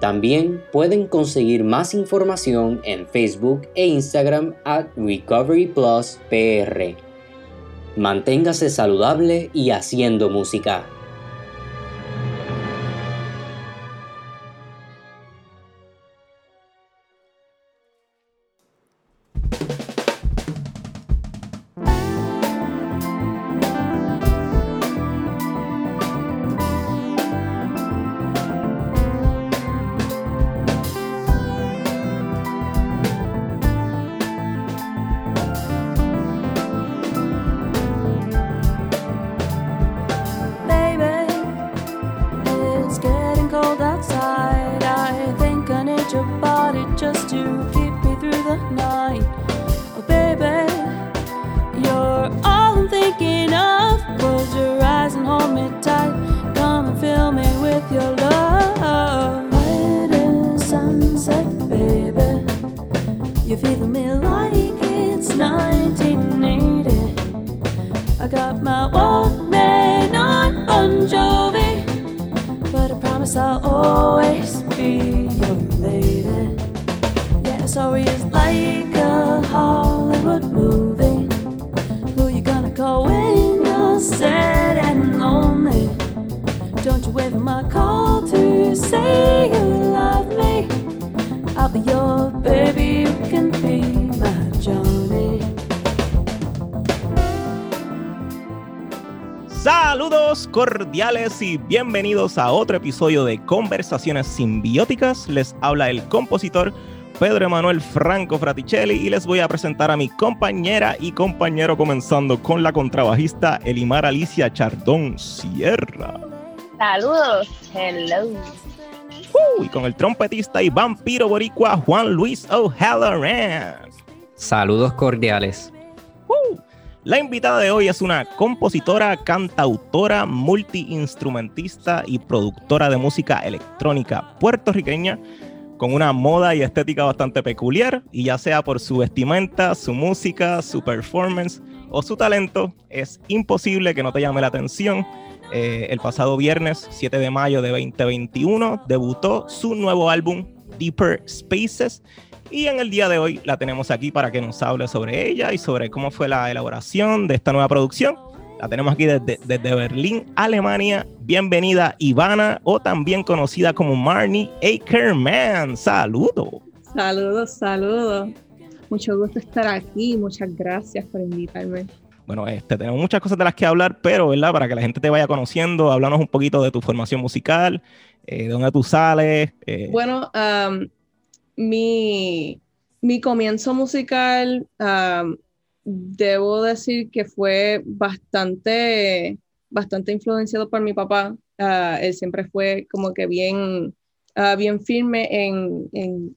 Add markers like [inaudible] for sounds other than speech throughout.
También pueden conseguir más información en Facebook e Instagram at Recovery Plus PR. Manténgase saludable y haciendo música. Cordiales y bienvenidos a otro episodio de Conversaciones Simbióticas. Les habla el compositor Pedro Emanuel Franco Fraticelli y les voy a presentar a mi compañera y compañero comenzando con la contrabajista Elimar Alicia Chardón Sierra. Saludos, hello. y con el trompetista y vampiro boricua Juan Luis O'Halloran. Saludos cordiales. La invitada de hoy es una compositora, cantautora, multiinstrumentista y productora de música electrónica puertorriqueña con una moda y estética bastante peculiar y ya sea por su vestimenta, su música, su performance o su talento, es imposible que no te llame la atención. Eh, el pasado viernes 7 de mayo de 2021 debutó su nuevo álbum Deeper Spaces y en el día de hoy la tenemos aquí para que nos hable sobre ella y sobre cómo fue la elaboración de esta nueva producción. La tenemos aquí desde, desde Berlín, Alemania. Bienvenida Ivana, o también conocida como Marnie Akerman. Saludos. Saludos, saludos. Mucho gusto estar aquí. Muchas gracias por invitarme. Bueno, este, tenemos muchas cosas de las que hablar, pero, ¿verdad? Para que la gente te vaya conociendo, háblanos un poquito de tu formación musical, eh, de dónde tú sales. Eh. Bueno, mi, mi, comienzo musical debo decir que fue bastante, bastante influenciado por mi papá. Ah, él siempre fue como que bien, ah, bien firme en, en,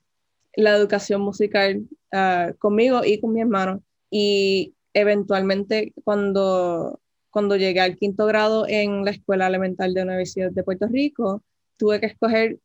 la educación musical ah, conmigo y con mi hermano. Y eventualmente cuando, cuando llegué al quinto grado en la Escuela Elemental de la Universidad de Puerto Rico, tuve que escoger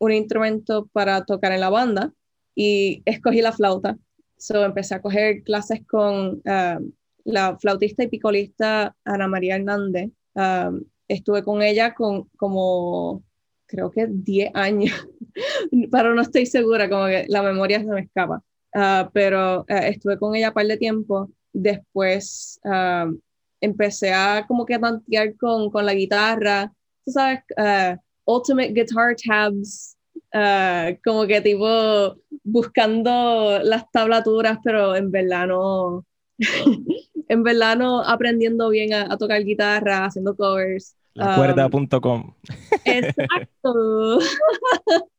un instrumento para tocar en la banda y escogí la flauta so empecé a coger clases con um, la flautista y picolista Ana María Hernández. Um, estuve con ella con como, creo que 10 años, [laughs] pero no estoy segura, como que la memoria se me escapa. Uh, pero uh, estuve con ella un par de tiempo. Después um, empecé a como que tantear con, con la guitarra, tú sabes, uh, Ultimate Guitar Tabs, como que tipo buscando las tablaturas, pero en verdad no, [laughs] en verdad no aprendiendo bien a, tocar guitarra, haciendo covers. Lacuerda.com. Um, exacto. [laughs]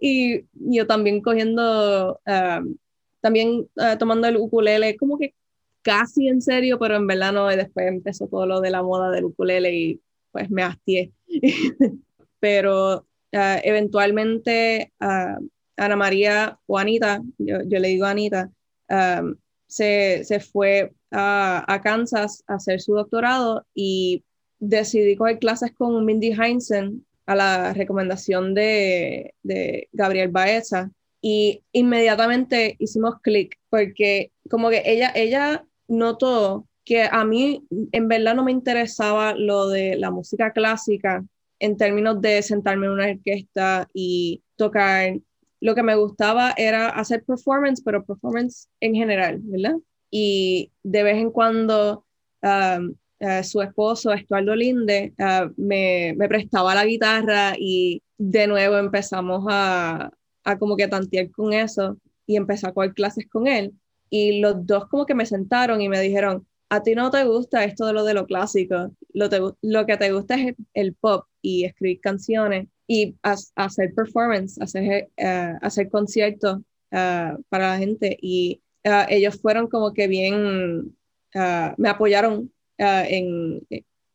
y yo también cogiendo, um, también uh, tomando el ukulele, como que casi en serio, pero en verdad no, y después empezó todo lo de la moda del ukulele y pues me hastié. [laughs] pero uh, eventualmente uh, Ana María o Anita, yo, le digo Anita, um, se, se, fue a, Kansas a hacer su doctorado y decidí coger clases con Mindy Heinzen a la recomendación de, de Gabriel Baeza y inmediatamente hicimos clic porque como que ella, ella notó que a mí en verdad no me interesaba lo de la música clásica en términos de sentarme en una orquesta y tocar lo que me gustaba era hacer performance, pero performance en general, ¿verdad? Y de vez en cuando um, uh, su esposo, Estuardo Linde, uh, me, me, prestaba la guitarra y de nuevo empezamos a, a como que tantear con eso y empecé a coger clases con él. Y los dos como que me sentaron y me dijeron, a ti no te gusta esto de lo de lo clásico, lo, lo que te gusta es el pop y escribir canciones y hacer performance, hacer, uh, hacer conciertos uh, para la gente. Y uh, ellos fueron como que bien, me apoyaron en,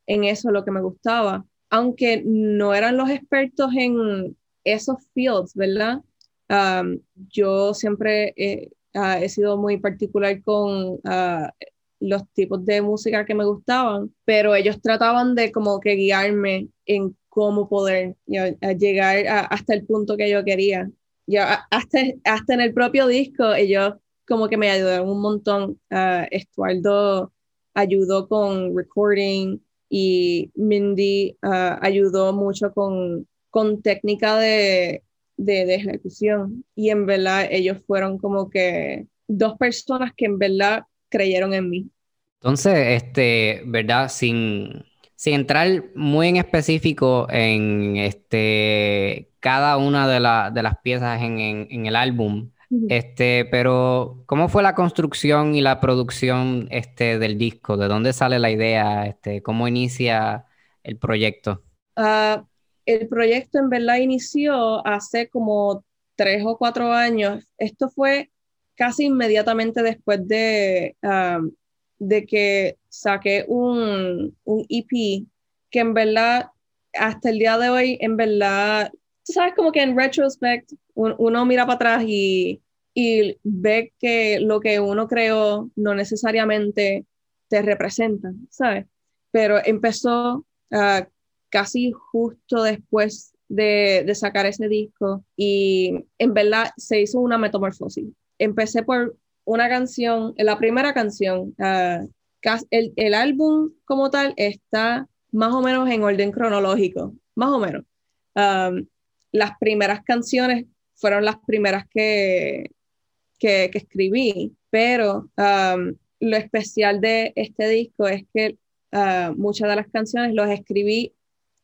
en eso, lo que me gustaba, aunque no eran los expertos en esos fields, ¿verdad? Um, yo siempre he, sido muy particular con los tipos de música que me gustaban, pero ellos trataban de como que guiarme en cómo poder llegar hasta el punto que yo quería. Yo, hasta, hasta en el propio disco, ellos como que me ayudaron un montón. Uh, Estuardo ayudó con recording y Mindy ayudó mucho con, con técnica de, de, de, ejecución. Y en verdad ellos fueron como que dos personas que en verdad creyeron en mí. Entonces, este, ¿verdad? Sin, sin entrar muy en específico en este, cada una de, de las piezas en, en, el álbum, este, pero ¿cómo fue la construcción y la producción este, del disco? ¿De dónde sale la idea? Este, ¿Cómo inicia el proyecto? Uh, el proyecto en verdad inició hace como tres o cuatro años. Esto fue casi inmediatamente después de, um, de que saqué un, un EP que en verdad, hasta el día de hoy, en verdad, tú sabes como que en retrospect uno mira para atrás y, y ve que lo que uno creó no necesariamente te representa, ¿sabes? Pero empezó uh, casi justo después de, de, sacar ese disco y en verdad se hizo una metamorfosis. Empecé por una canción, la primera canción, uh, el, el, álbum como tal está más o menos en orden cronológico, más o menos. Um, las primeras canciones fueron las primeras que, que, que escribí, pero um, lo especial de este disco es que uh, muchas de las canciones los escribí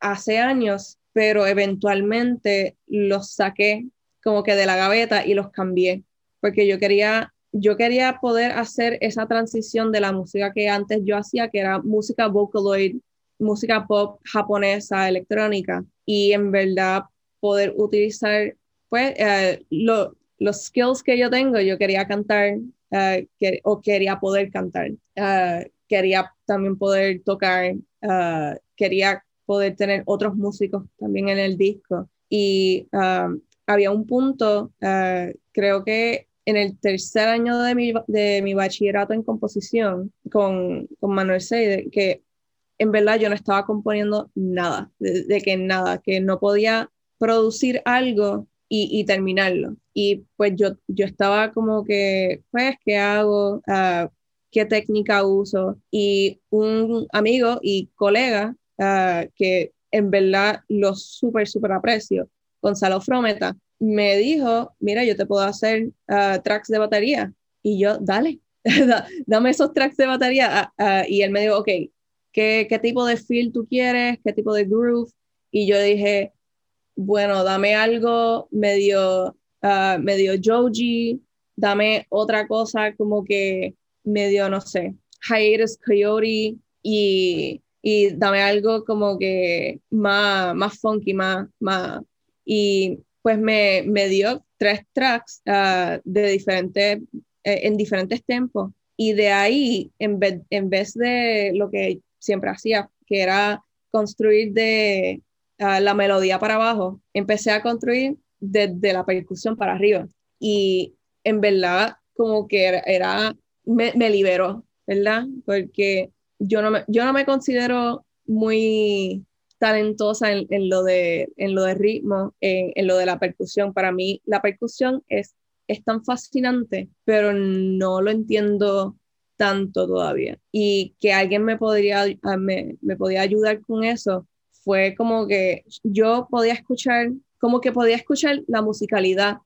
hace años, pero eventualmente los saqué como que de la gaveta y los cambié, porque yo quería yo quería poder hacer esa transición de la música que antes yo hacía, que era música vocaloid, música pop japonesa, electrónica, y en verdad poder utilizar pues eh, los skills que yo tengo, yo quería cantar uh, o quería poder cantar, uh, quería también poder tocar, quería poder tener otros músicos también en el disco. Y había un punto, creo que en el tercer año de mi, de mi bachillerato en composición con, con Manuel Seide, que en verdad yo no estaba componiendo nada, de, que nada, que no podía producir algo y, terminarlo. Y pues yo, yo estaba como que, pues, ¿qué hago? Ah, ¿Qué técnica uso? Y un amigo y colega ah, que en verdad lo súper, súper aprecio, Gonzalo Frometa, me dijo, mira, yo te puedo hacer uh, tracks de batería. Y yo, dale, [laughs] dame esos tracks de batería. Uh, y él me dijo, ok, ¿qué, ¿qué tipo de feel tú quieres? ¿Qué tipo de groove? Y yo dije, bueno, dame algo medio, medio Joji, dame otra cosa como que medio, no sé, Hiatus Coyote y, y dame algo como que más, más funky, más, más. Y pues me, me dio tres tracks uh, de diferentes, eh, en diferentes tempos. Y de ahí, en vez, en vez de lo que siempre hacía, que era construir de uh, la melodía para abajo, empecé a construir desde la percusión para arriba. Y en verdad, como que era, era me, me, liberó, ¿verdad? Porque yo no me, yo no me considero muy talentosa en, lo, de, en lo de ritmo, en, en, lo de la percusión. Para mí la percusión es, es tan fascinante, pero no lo entiendo tanto todavía. Y que alguien me podría, ah, me, me podía ayudar con eso fue como que yo podía escuchar, como que podía escuchar la musicalidad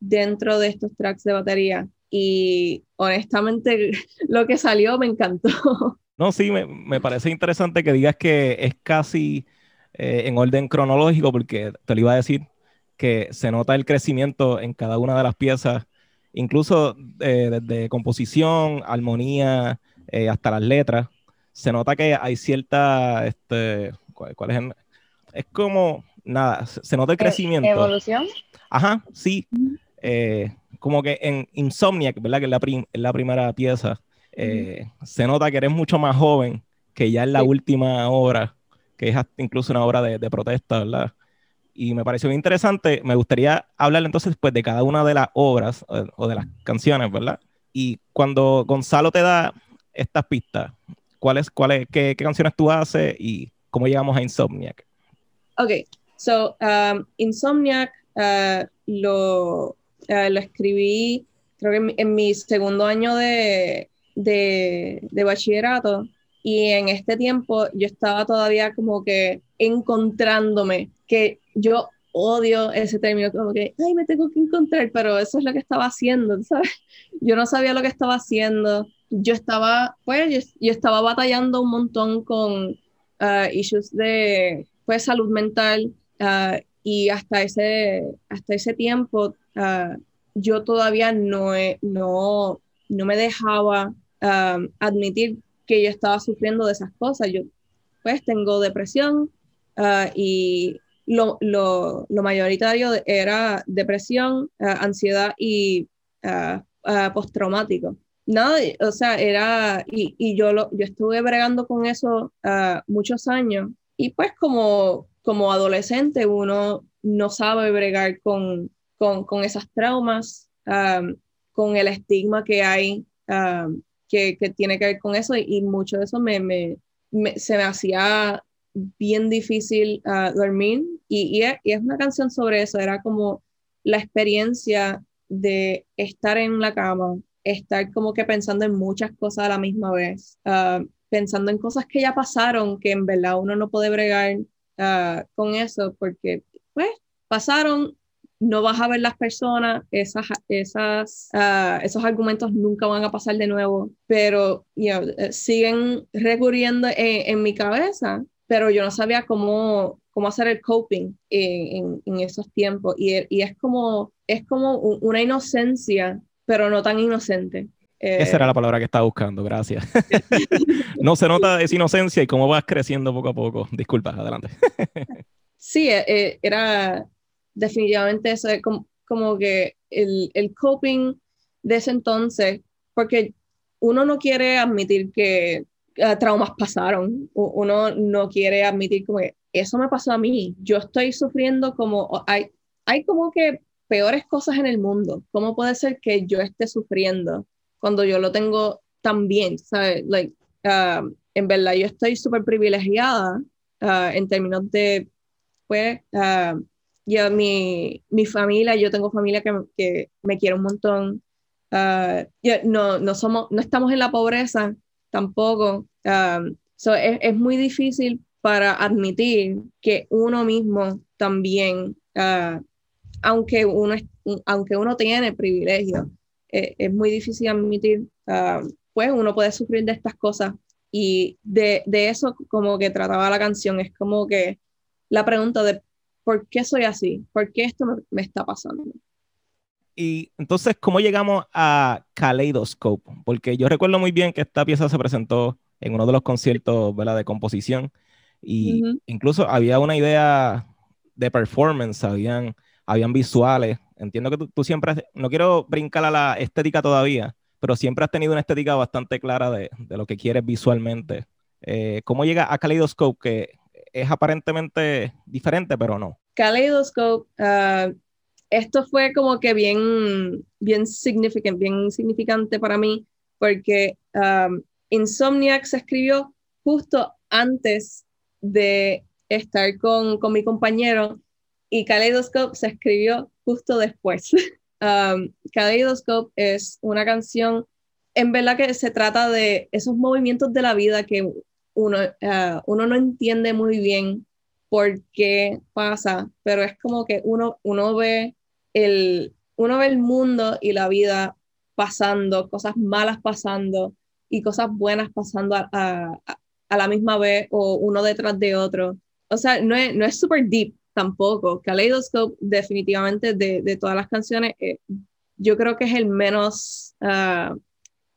dentro de estos tracks de batería. Y honestamente [laughs] lo que salió me encantó. [laughs] No, sí, me, me, parece interesante que digas que es casi eh, en orden cronológico, porque te lo iba a decir que se nota el crecimiento en cada una de las piezas, incluso eh, desde composición, armonía, eh, hasta las letras. Se nota que hay cierta, este, ¿cuál, cuál es? es como, nada, se nota el crecimiento. ¿Evolución? Ajá, sí. como que en Insomniac, ¿verdad? Que es la, prim es la primera pieza eh, se nota que eres mucho más joven que ya en la última obra, que es incluso una obra de, protesta, ¿verdad? Y me pareció interesante. Me gustaría hablar entonces pues, de cada una de las obras o de, las canciones, ¿verdad? Y cuando Gonzalo te da estas pistas, ¿cuáles, cuáles, qué, qué canciones tú haces y cómo llegamos a Insomniac? Ok, so um, Insomniac uh, lo, uh, lo escribí creo que en mi segundo año de, de, bachillerato y en este tiempo yo estaba todavía como que encontrándome, que yo odio ese término, como que, ay, me tengo que encontrar, pero eso es lo que estaba haciendo, [laughs] ¿sabes? Yo no sabía lo que estaba haciendo, yo estaba, pues, yo, estaba batallando un montón con uh, issues de, pues, salud mental uh, y hasta ese, hasta ese tiempo uh, yo todavía no, no, no me dejaba Um, admitir que yo estaba sufriendo de esas cosas. Yo pues tengo depresión uh, y lo, lo, lo, mayoritario era depresión, uh, ansiedad y uh, postraumático. Nada, o sea, era, y, y yo, lo, yo estuve bregando con eso muchos años y pues como, como adolescente uno no sabe bregar con, con, con esas traumas, um, con el estigma que hay um, que, tiene que ver con eso y, mucho de eso me, me, se me hacía bien difícil uh, dormir y, y, es, una canción sobre eso, era como la experiencia de estar en la cama, estar como que pensando en muchas cosas a la misma vez, uh, pensando en cosas que ya pasaron, que en verdad uno no puede bregar uh, con eso porque pues pasaron, no vas a ver las personas, esas, esas, uh, esos argumentos nunca van a pasar de nuevo, pero eh, siguen recurriendo en, mi cabeza, pero yo no sabía cómo, cómo hacer el coping en, en, esos tiempos. Y, y, es como, es como una inocencia, pero no tan inocente. Esa era la palabra que estaba buscando, gracias. [laughs] no se nota esa inocencia y cómo vas creciendo poco a poco. Disculpa, adelante. sí, eh, eh, era, definitivamente eso es como, como que el, el, coping de ese entonces, porque uno no quiere admitir que uh, traumas pasaron, uno no quiere admitir como que eso me pasó a mí, yo estoy sufriendo como, hay, hay como que peores cosas en el mundo, ¿cómo puede ser que yo esté sufriendo cuando yo lo tengo tan bien? ¿sabes? Like, uh, en verdad yo estoy súper privilegiada uh, en términos de, pues, yo, mi, mi familia, yo tengo familia que, que me quiere un montón. Ah, no, no, somos, no estamos en la pobreza tampoco. Um, so es, es, muy difícil para admitir que uno mismo también, uh, aunque, uno, aunque uno tiene privilegio, eh, es muy difícil admitir, uh, pues uno puede sufrir de estas cosas. Y de, de eso como que trataba la canción, es como que la pregunta de ¿por qué soy así? ¿Por qué esto me, me está pasando? Y entonces, ¿cómo llegamos a Kaleidoscope? Porque yo recuerdo muy bien que esta pieza se presentó en uno de los conciertos ¿verdad? de composición y incluso había una idea de performance, habían, habían visuales. Entiendo que tú, siempre, no quiero brincar a la estética todavía, pero siempre has tenido una estética bastante clara de, de lo que quieres visualmente. Eh, ¿Cómo llega a Kaleidoscope, que es aparentemente diferente, pero no? Kaleidoscope uh, esto fue como que bien, bien, significant, bien significante para mí, porque um, Insomniac se escribió justo antes de estar con, con mi compañero y Kaleidoscope se escribió justo después. um, [laughs] Kaleidoscope es una canción, en verdad que se trata de esos movimientos de la vida que uno, uh, uno no entiende muy bien por qué pasa, pero es como que uno, uno ve el, uno ve el mundo y la vida pasando, cosas malas pasando y cosas buenas pasando a, a, la misma vez o uno detrás de otro. O sea, no es, no es super deep tampoco. Kaleidoscope definitivamente de, de todas las canciones, eh, yo creo que es el menos, uh,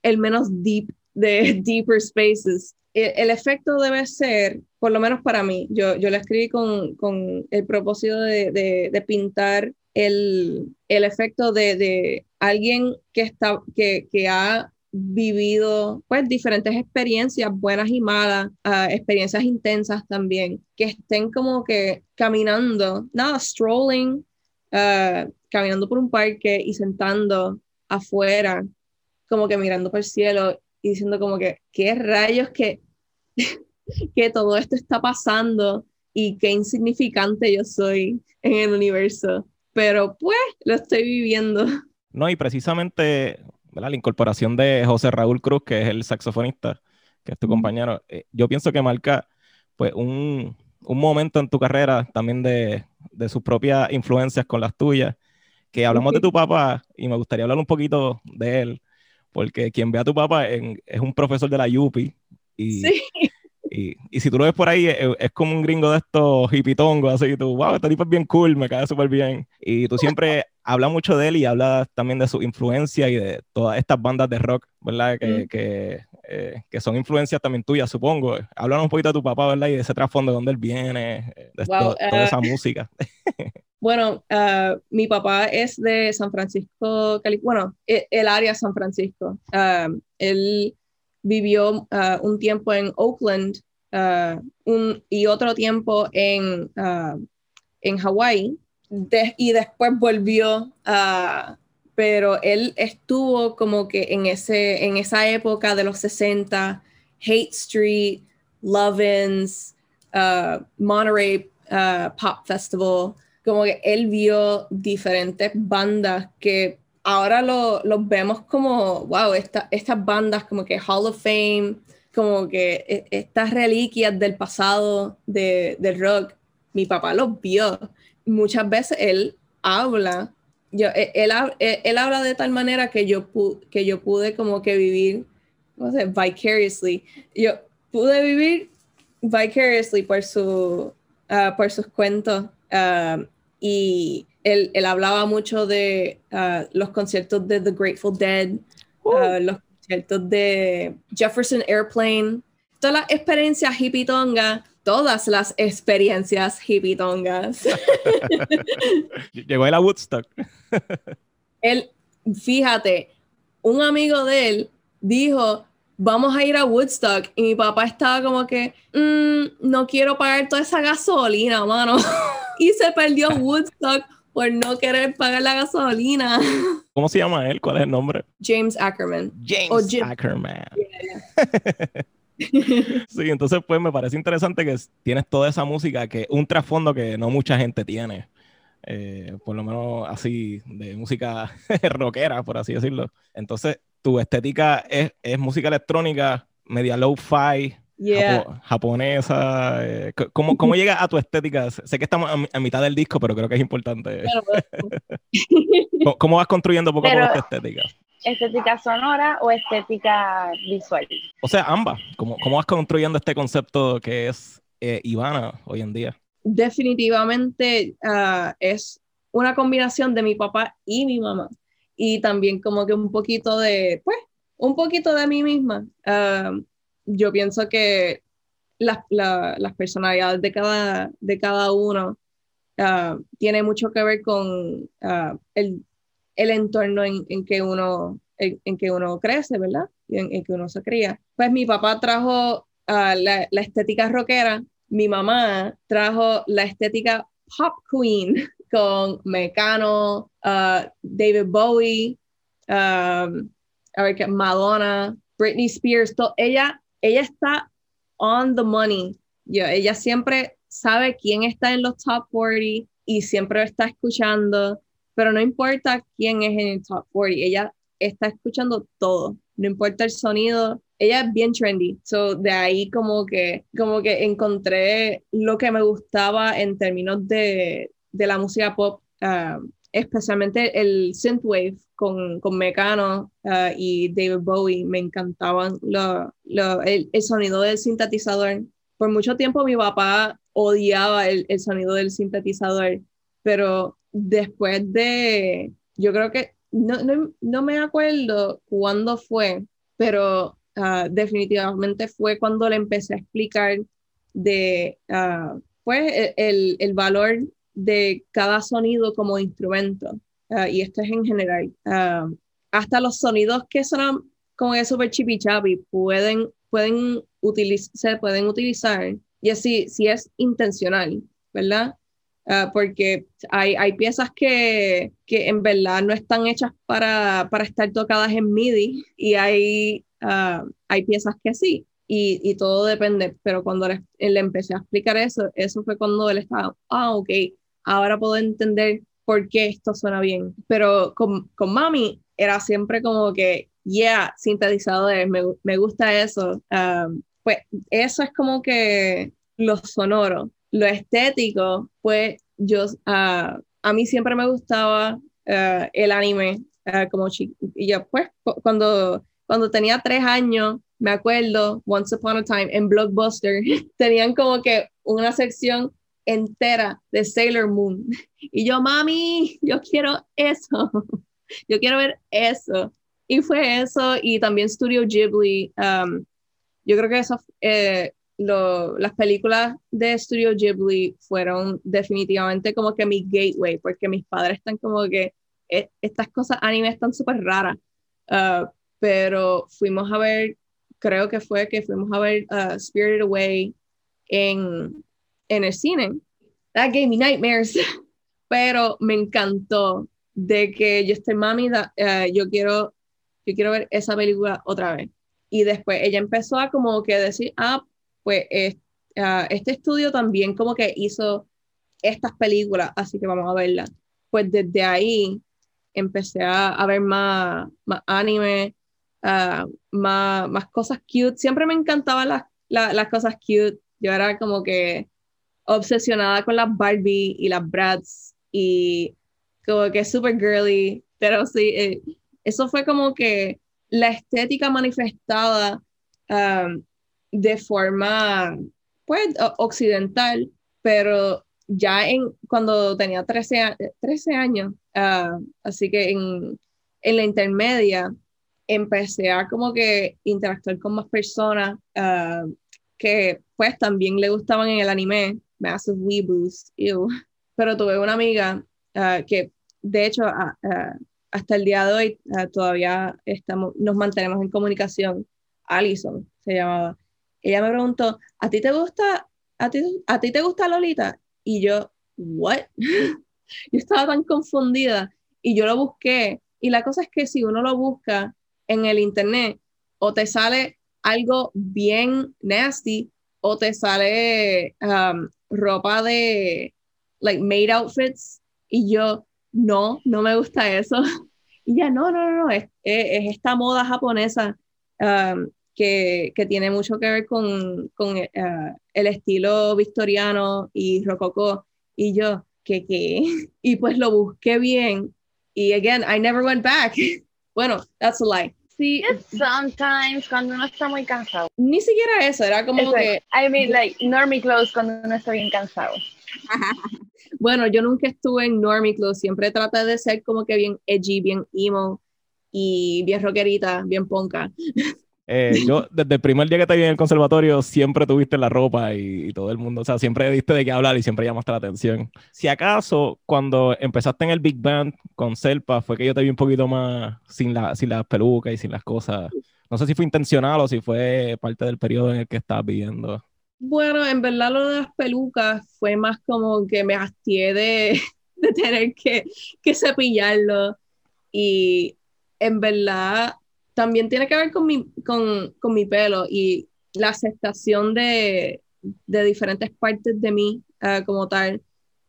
el menos deep de [laughs] Deeper Spaces. El, efecto debe ser, por lo menos para mí, yo, yo lo escribí con, con el propósito de, de, pintar el, el efecto de, de, alguien que, está, que, que ha vivido pues diferentes experiencias buenas y malas, uh, experiencias intensas también, que estén como que caminando, nada, strolling, uh, caminando por un parque y sentando afuera, como que mirando por el cielo y diciendo como que, ¿qué rayos que, [laughs] que todo esto está pasando y qué insignificante yo soy en el universo? pero pues lo estoy viviendo. No, y precisamente la incorporación de José Raúl Cruz, que es el saxofonista, que es tu compañero, eh, yo pienso que marca pues un, un momento en tu carrera también de, de, sus propias influencias con las tuyas, que hablamos de tu papá y me gustaría hablar un poquito de él, porque quien ve a tu papá es un profesor de la UPI y, sí. Y, y, si tú lo ves por ahí, es, como un gringo de estos hipitongos, así, y tú, wow, este tipo es bien cool, me cae súper bien. Y tú siempre [laughs] hablas mucho de él y hablas también de su influencia y de todas estas bandas de rock, ¿verdad? Que, mm. que, eh, que son influencias también tuyas, supongo. Háblanos un poquito de tu papá, ¿verdad? Y de ese trasfondo, de dónde él viene, de wow, esto, uh, toda esa música. [laughs] bueno, uh, mi papá es de San Francisco, California, bueno, e, el, área San Francisco. Uh, él vivió uh, un tiempo en Oakland un, y otro tiempo en, uh, en y después volvió pero él estuvo como que en, ese, en esa época de los 60, Hate Street, Lovins, Monterey Pop Festival, como que él vio diferentes bandas que ahora lo, los vemos como, wow, esta, estas bandas como que Hall of Fame, como que e, estas reliquias del pasado de, del rock, mi papá los vio. Muchas veces él habla, yo, e, él, él, él habla de tal manera que yo, que yo pude como que vivir, no sé, vicariously. Yo pude vivir vicariously por, su, uh, por sus cuentos. Uh, y él, él, hablaba mucho de uh, los conciertos de The Grateful Dead, uh, los conciertos de Jefferson Airplane, todas las experiencias hippie tonga, todas las experiencias hippie tongas. [laughs] Llegó él a Woodstock. [laughs] él, fíjate, un amigo de él dijo, vamos a ir a Woodstock. Y mi papá estaba como que, mm, no quiero pagar toda esa gasolina, mano. [laughs] y se perdió Woodstock por no querer pagar la gasolina. [laughs] ¿Cómo se llama él? ¿Cuál es el nombre? James Ackerman. James Ackerman. [laughs] sí, entonces pues me parece interesante que tienes toda esa música que un trasfondo que no mucha gente tiene. eh, por lo menos así, de música [laughs] rockera, por así decirlo. Entonces, tu estética es, es música electrónica, media low-fi, japonesa. Eh, ¿cómo, ¿Cómo, llega a tu estética? Sé que estamos a, mitad del disco, pero creo que es importante. [laughs] ¿Cómo, vas construyendo poco a poco tu estética? ¿Estética sonora o estética visual? O sea, ambas. ¿Cómo, cómo vas construyendo este concepto que es eh, Ivana hoy en día? Definitivamente ah, es una combinación de mi papá y mi mamá. Y también como que un poquito de, pues, un poquito de mí misma. Ah, yo pienso que las, personalidades de cada, de cada uno uh, tiene mucho que ver con uh, el, entorno en, que uno, en, que uno crece, ¿verdad? En, que uno se cría. Pues mi papá trajo uh, la, estética rockera, mi mamá trajo la estética pop queen [laughs] con Mecano, David Bowie, um, Madonna, Britney Spears, ella ella está on the money. Yo, ella siempre sabe quién está en los top 40 y siempre está escuchando, pero no importa quién es en el top 40, ella está escuchando todo, no importa el sonido, ella es bien trendy, so de ahí como que, como que encontré lo que me gustaba en términos de, de la música pop, ah, especialmente el synthwave con, con Mecano uh, y David Bowie, me encantaban lo, lo, el, sonido del sintetizador. Por mucho tiempo mi papá odiaba el, el, sonido del sintetizador, pero después de, yo creo que, no, no, no me acuerdo cuándo fue, pero uh, definitivamente fue cuando le empecé a explicar de, uh, pues, el, el valor de cada sonido como instrumento. Ah, y esto es en general. Ah, hasta los sonidos que son como es super chippy chappy pueden, pueden se pueden utilizar. Y así, si es intencional, ¿verdad? Ah, porque hay, hay piezas que, que, en verdad no están hechas para, para estar tocadas en MIDI y hay, hay piezas que sí. Y, y, todo depende, pero cuando le, le, empecé a explicar eso, eso fue cuando él estaba, ah, ok, ahora puedo entender por qué esto suena bien. Pero con, con mami era siempre como que, yeah, sintetizadores, me, me gusta eso. Um, pues eso es como que lo sonoro. Lo estético, pues yo, uh, a mí siempre me gustaba uh, el anime uh, como. Y yo, pues, cuando, cuando tenía tres años, me acuerdo, Once Upon a Time, en Blockbuster, [laughs] tenían como que una sección entera de Sailor Moon. Y yo, mami, yo quiero eso. [laughs] Yo quiero ver eso. Y fue eso. Y también Studio Ghibli. Um, yo creo que eso, eh, las películas de Studio Ghibli fueron definitivamente como que mi gateway, porque mis padres están como que eh, estas cosas anime están súper raras. Uh, pero fuimos a ver, creo que fue que fuimos a ver uh, Spirited Away en, en el cine. That gave me nightmares. [laughs] Pero me encantó de que yo estoy mami, uh, yo quiero yo quiero ver esa película otra vez. Y después ella empezó a como que decir, ah, pues uh, este estudio también como que hizo estas películas, así que vamos a verlas. Pues desde ahí empecé a, a ver más, más anime, uh, más, más cosas cute. Siempre me encantaban las, las cosas cute. Yo era como que obsesionada con las Barbie y las Bratz y como que super girly, pero sí, eh, eso fue como que la estética manifestada um, de forma, pues, occidental, pero ya en, cuando tenía 13, 13 años, uh, así que en, en, la intermedia, empecé a como que interactuar con más personas uh, que pues también le gustaban en el anime, massive weeboos, ew. [laughs] Pero tuve una amiga uh, que, de hecho, uh, uh, hasta el día de hoy todavía estamos, nos mantenemos en comunicación. Alison se llamaba. Ella me preguntó, ¿a ti te gusta, a ti, a ti te gusta Lolita? Y yo, ¿what? [laughs] yo estaba tan confundida y yo lo busqué. Y la cosa es que si uno lo busca en el internet, o te sale algo bien nasty, o te sale um, ropa de, like, made outfits, Y yo, no, no me gusta eso. [laughs] Y ya, no, no, no, no, es, es, esta moda japonesa um, que, que, tiene mucho que ver con, con uh, el estilo victoriano y rococó. Y yo, ¿qué qué? [laughs] Y pues lo busqué bien. Y again, I never went back. [laughs] bueno, that's a lie. Sí, sometimes cuando uno está muy cansado. Ni siquiera eso, era como que... I mean, like, normie clothes cuando uno está bien cansado. [laughs] bueno, yo nunca estuve en normie clothes, siempre traté de ser como que bien edgy, bien emo y bien rockerita, bien ponca. [laughs] Eh, yo, desde el primer día que te vi en el conservatorio, siempre tuviste la ropa y, todo el mundo, o sea, siempre diste de qué hablar y siempre llamaste la atención. Si acaso, cuando empezaste en el Big Band con Selpa, fue que yo te vi un poquito más sin, la, sin las pelucas y sin las cosas. No sé si fue intencional o si fue parte del periodo en el que estabas viviendo. Bueno, en verdad lo de las pelucas fue más como que me hastié de, [laughs] de tener que, que cepillarlo. Y en verdad también tiene que ver con mi, con, con mi pelo y la aceptación de, de diferentes partes de mí uh, como tal.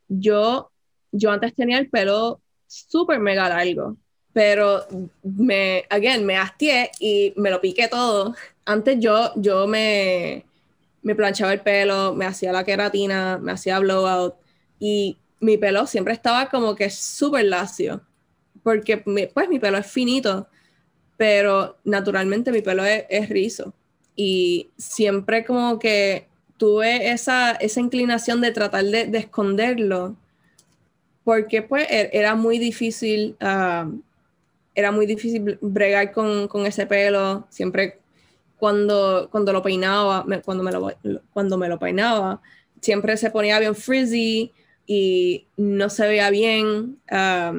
Yo, yo antes tenía el pelo súper mega largo, pero me, again, me hastié y me lo piqué todo. Antes yo, yo me, me planchaba el pelo, me hacía la queratina, me hacía blowout y mi pelo siempre estaba como que súper lacio, porque pues mi pelo es finito pero naturalmente mi pelo es, rizo y siempre como que tuve esa, esa inclinación de tratar de, esconderlo porque pues e, era muy difícil, ah, era muy difícil bregar con, con, ese pelo, siempre cuando, cuando lo peinaba, cuando, me lo, cuando me lo peinaba, siempre se ponía bien frizzy y no se veía bien. Ah,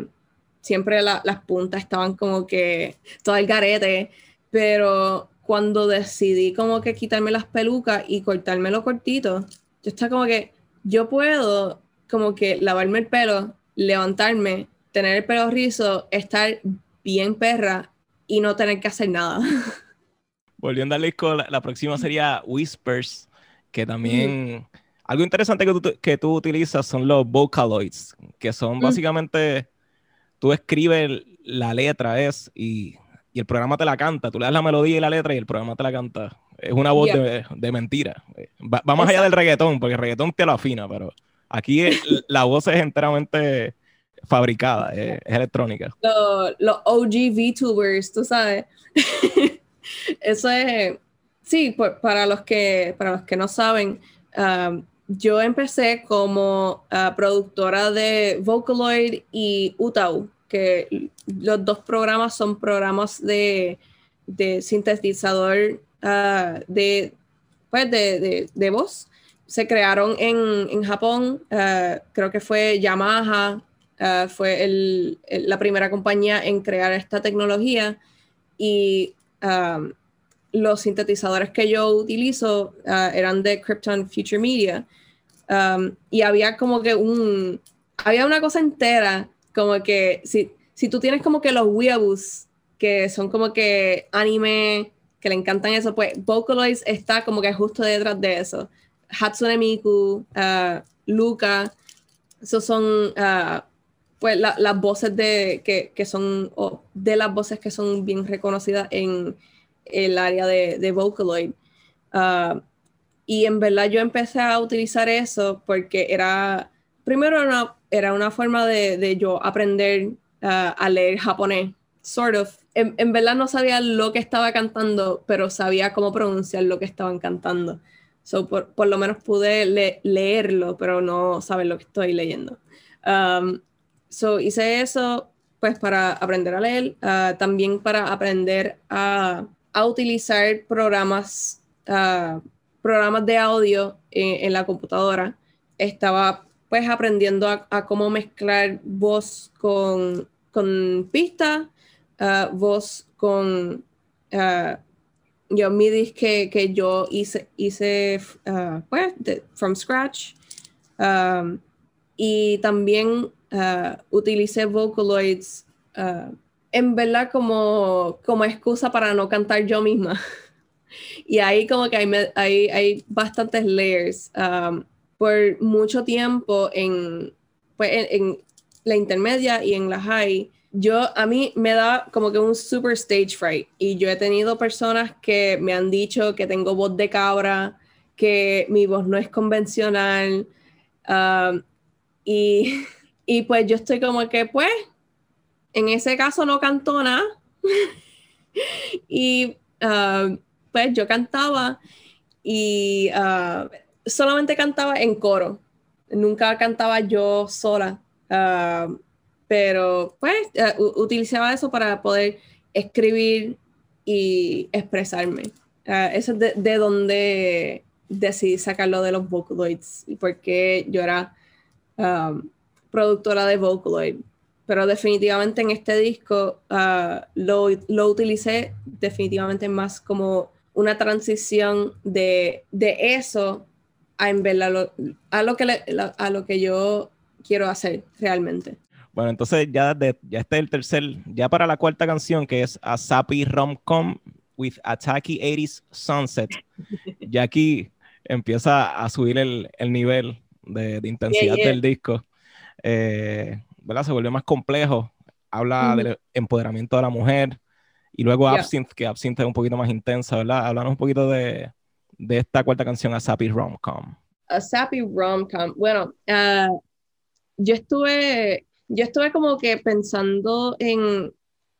siempre las puntas estaban como que todo el garete, pero cuando decidí como que quitarme las pelucas y cortármelo cortito, yo estaba como que yo puedo como que lavarme el pelo, levantarme, tener el pelo rizo, estar bien perra y no tener que hacer nada. [laughs] Volviendo al disco, la, próxima sería Whispers, que también... Algo interesante que tú, que tú utilizas son los Vocaloids, que son básicamente tú escribes la letra es y, y, el programa te la canta. Tú le das la melodía y la letra y el programa te la canta. Es una voz de, de, mentira. Va, más allá del reggaetón, porque el reggaetón te lo afina, pero aquí la voz es enteramente fabricada, es, electrónica. Los OG VTubers, tú sabes. [laughs] Eso es, sí, para, los que, para los que no saben, um, yo empecé como ah, productora de Vocaloid y Utau, que los dos programas son programas de, sintetizador uh, de, pues de, de, voz. Se crearon en, en Japón, ah, creo que fue Yamaha, fue el, la primera compañía en crear esta tecnología y los sintetizadores que yo utilizo eran de Krypton Future Media Um, y había como que un, había una cosa entera, como que si, si tú tienes como que los weeaboos, que son como que anime, que le encantan eso, pues Vocaloids está como que justo detrás de eso. Hatsune Miku, uh, Luca, esos son uh, pues las voces de, que, que son, de las voces que son bien reconocidas en el área de, de Vocaloid. Uh, y en verdad yo empecé a utilizar eso porque era, primero una, era una forma de, de yo aprender uh, a leer japonés, sort of. En, en, verdad no sabía lo que estaba cantando, pero sabía cómo pronunciar lo que estaban cantando. So, por, por lo menos pude leerlo, pero no saber lo que estoy leyendo. Um, so, hice eso pues para aprender a leer, uh, también para aprender a, a utilizar programas uh, programas de audio en, la computadora, estaba pues aprendiendo a, cómo mezclar voz con, con pista, uh, voz con uh, yo midis que, que yo hice, hice pues, from scratch. Um, y también utilicé Vocaloids en verdad como, como excusa para no cantar yo misma. [laughs] Y ahí como que hay, hay, hay bastantes layers. Um, por mucho tiempo en, pues en, la intermedia y en la high, yo a mí me da como que un super stage fright y yo he tenido personas que me han dicho que tengo voz de cabra, que mi voz no es convencional um, y, [laughs] y pues yo estoy como que pues en ese caso no canto nada [laughs] y um, pues yo cantaba y uh, solamente cantaba en coro, nunca cantaba yo sola. Uh, pero pues uh, utilizaba eso para poder escribir y expresarme. Uh, eso es de, donde decidí sacarlo de los Vocaloids, porque yo era productora de Vocaloid. Pero definitivamente en este disco uh, lo, lo, utilicé definitivamente más como una transición de, de eso a, en lo, a, lo que a lo que yo quiero hacer realmente. Bueno, entonces ya, de, ya está el tercer, ya para la cuarta canción, que es A Sappy Rom-Com with a Tacky 80s Sunset, [laughs] ya aquí empieza a subir el, el nivel de, de intensidad del disco. Eh, ¿verdad? Se vuelve más complejo. Habla del empoderamiento de la mujer. Y luego Absinthe, que Absinthe es un poquito más intensa, ¿verdad? Háblanos un poquito de, de esta cuarta canción, A Sappy Rom-Com. A Sappy Rom-Com. Bueno, uh, yo estuve, yo estuve como que pensando en,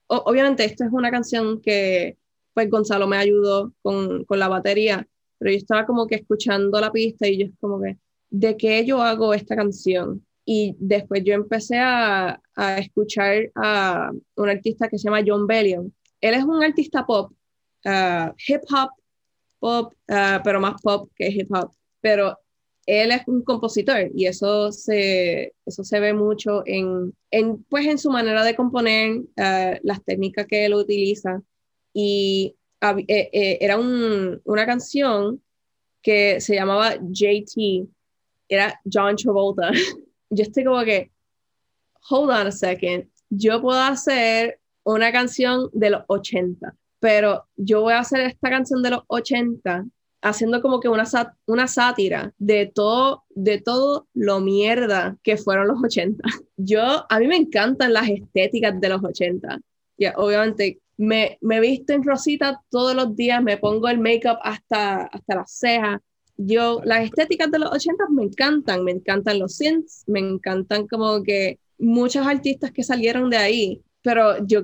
obviamente esto es una canción que pues Gonzalo me ayudó con, con, la batería, pero yo estaba como que escuchando la pista y yo es como que, ¿de qué yo hago esta canción? Y después yo empecé a, a escuchar a un artista que se llama John Bellion. Él es un artista pop, uh, hip hop, pop, uh, pero más pop que hip hop. Pero él es un compositor y eso se, eso se ve mucho en, en, pues en su manera de componer, uh, las técnicas que él utiliza. Y uh, eh, era un, una canción que se llamaba JT, era John Travolta. [laughs] yo estoy como que, hold on a second, yo puedo hacer una canción de los 80, pero yo voy a hacer esta canción de los 80 haciendo como que una, una sátira de todo, de todo lo mierda que fueron los 80. [laughs] Yo, a mí me encantan las estéticas de los 80. Ya, obviamente, me, me visto en rosita todos los días, me pongo el make-up hasta, hasta las cejas. Yo, las estéticas de los 80 me encantan, me encantan los synths, me encantan como que muchos artistas que salieron de ahí, pero yo,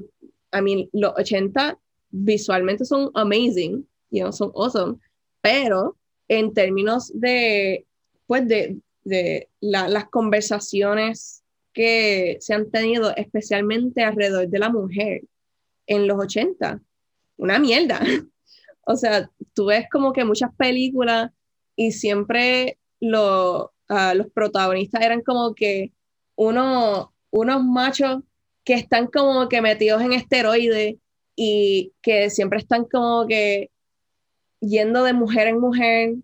a mí, los 80 visualmente son amazing, you know, son awesome, pero en términos de, pues de, de las conversaciones que se han tenido especialmente alrededor de la mujer en los 80, una mierda. [laughs] o sea, tú ves como que muchas películas y siempre lo, ah, los protagonistas eran como que uno, unos machos que están como que metidos en esteroides y que siempre están como que yendo de mujer en mujer,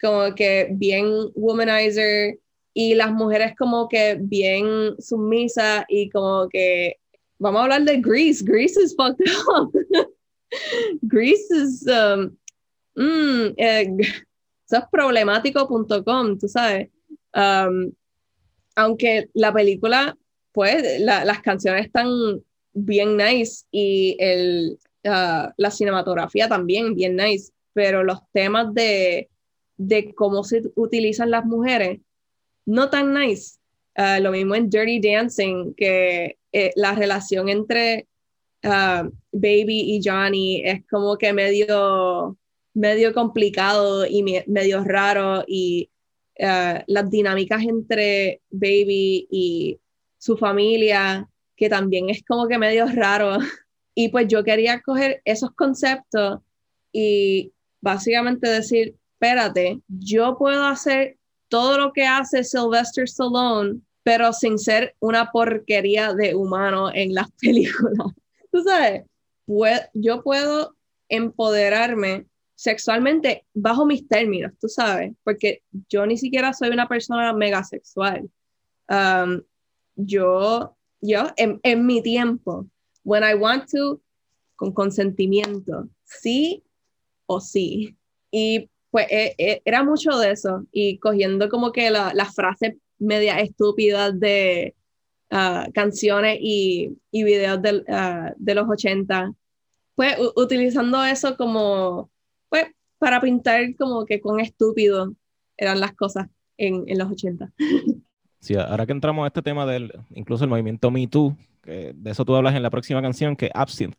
como que bien womanizer, y las mujeres como que bien sumisa y como que vamos a hablar de Grease. Grease is fucked up. [laughs] Grease is um, mm, eh, es problemático.com, tú sabes. Um, aunque la película, pues, las canciones están bien nice y el, uh, la cinematografía también bien nice, pero los temas de, de cómo se utilizan las mujeres, no tan nice. Uh, lo mismo en Dirty Dancing, que eh, la relación entre uh, Baby y Johnny es como que medio, medio complicado y medio raro y uh, las dinámicas entre Baby y su familia, que también es como que medio raro. [laughs] Y pues yo quería coger esos conceptos y básicamente decir, espérate, yo puedo hacer todo lo que hace Sylvester Stallone, pero sin ser una porquería de humano en las [laughs] películas. Tú sabes, yo puedo empoderarme sexualmente bajo mis términos, tú sabes, porque yo ni siquiera soy una persona mega sexual. Um, yo, yo, en, en mi tiempo, when I want to, con consentimiento, sí o sí. Y pues e, e, era mucho de eso. Y cogiendo como que la, la frase media estúpida de ah, canciones y, y videos ah, de, los 80, pues utilizando eso como, para pintar como que con estúpido eran las cosas en, en los 80. Sí, ahora que entramos a este tema del, incluso el movimiento Me Too, que de eso tú hablas en la próxima canción, que Absinthe,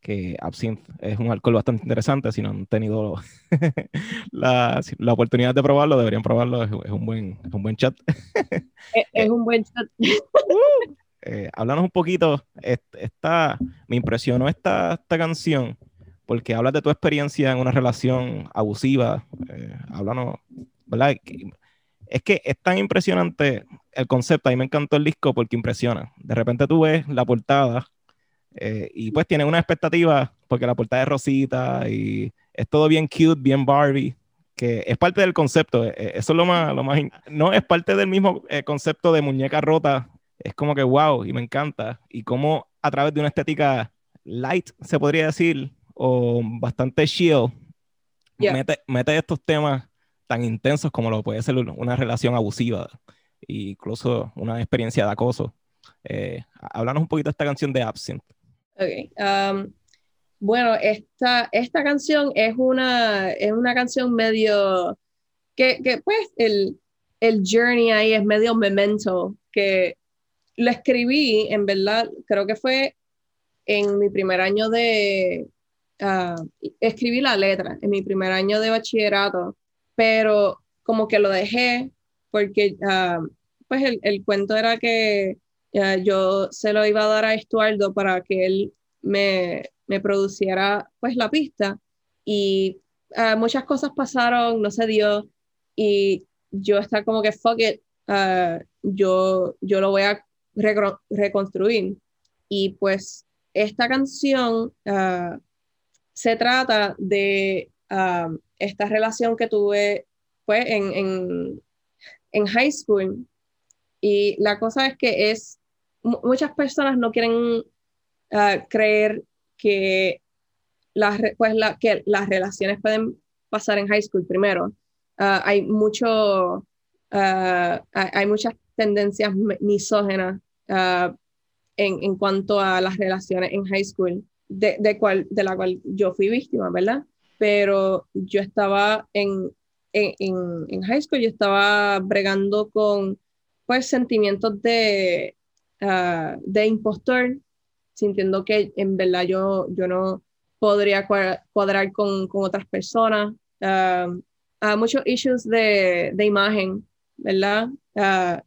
que Absinthe es un alcohol bastante interesante, si no han tenido [laughs] la, la oportunidad de probarlo, deberían probarlo, es, un, buen, es un buen chat. [laughs] es, un buen chat. [laughs] eh, háblanos un poquito, esta, me impresionó esta, esta canción, porque hablas de tu experiencia en una relación abusiva, eh, háblanos, ¿verdad? Es que es tan impresionante el concepto, a mí me encantó el disco porque impresiona. De repente tú ves la portada eh, y pues tiene una expectativa porque la portada es rosita y es todo bien cute, bien Barbie, que es parte del concepto. Eh, eh, eso es lo más, lo más, no es parte del mismo concepto de muñeca rota. Es como que wow, y me encanta. Y cómo a través de una estética light, se podría decir, o bastante chill, mete, mete estos temas tan intensos como lo puede ser una relación abusiva, incluso una experiencia de acoso. Eh, háblanos un poquito de esta canción de Absinthe. Um, bueno, esta, esta canción es una, es una canción medio que, que pues el, el journey ahí es medio memento, que lo escribí, en verdad, creo que fue en mi primer año de, uh, escribí la letra, en mi primer año de bachillerato, pero como que lo dejé porque uh, pues el, el, cuento era que yo se lo iba a dar a Estuardo para que él me, me produciera pues la pista y uh, muchas cosas pasaron, no se dio y yo estaba como que fuck it, uh, yo, yo lo voy a reconstruir. Y pues esta canción uh, se trata de esta relación que tuve pues en, en, high school y la cosa es que es muchas personas no quieren ah, creer que las, pues que las relaciones pueden pasar en high school primero. Ah, hay, mucho, ah, hay muchas tendencias misógenas en, en, cuanto a las relaciones en high school, de, de, cual, de la cual yo fui víctima, ¿verdad? Pero yo estaba en, en, en high school, yo estaba bregando con pues sentimientos de, Ah, de impostor, sintiendo que en verdad yo, yo no podría cuadrar con, con otras personas. Uh, muchos issues de, de imagen, ¿verdad?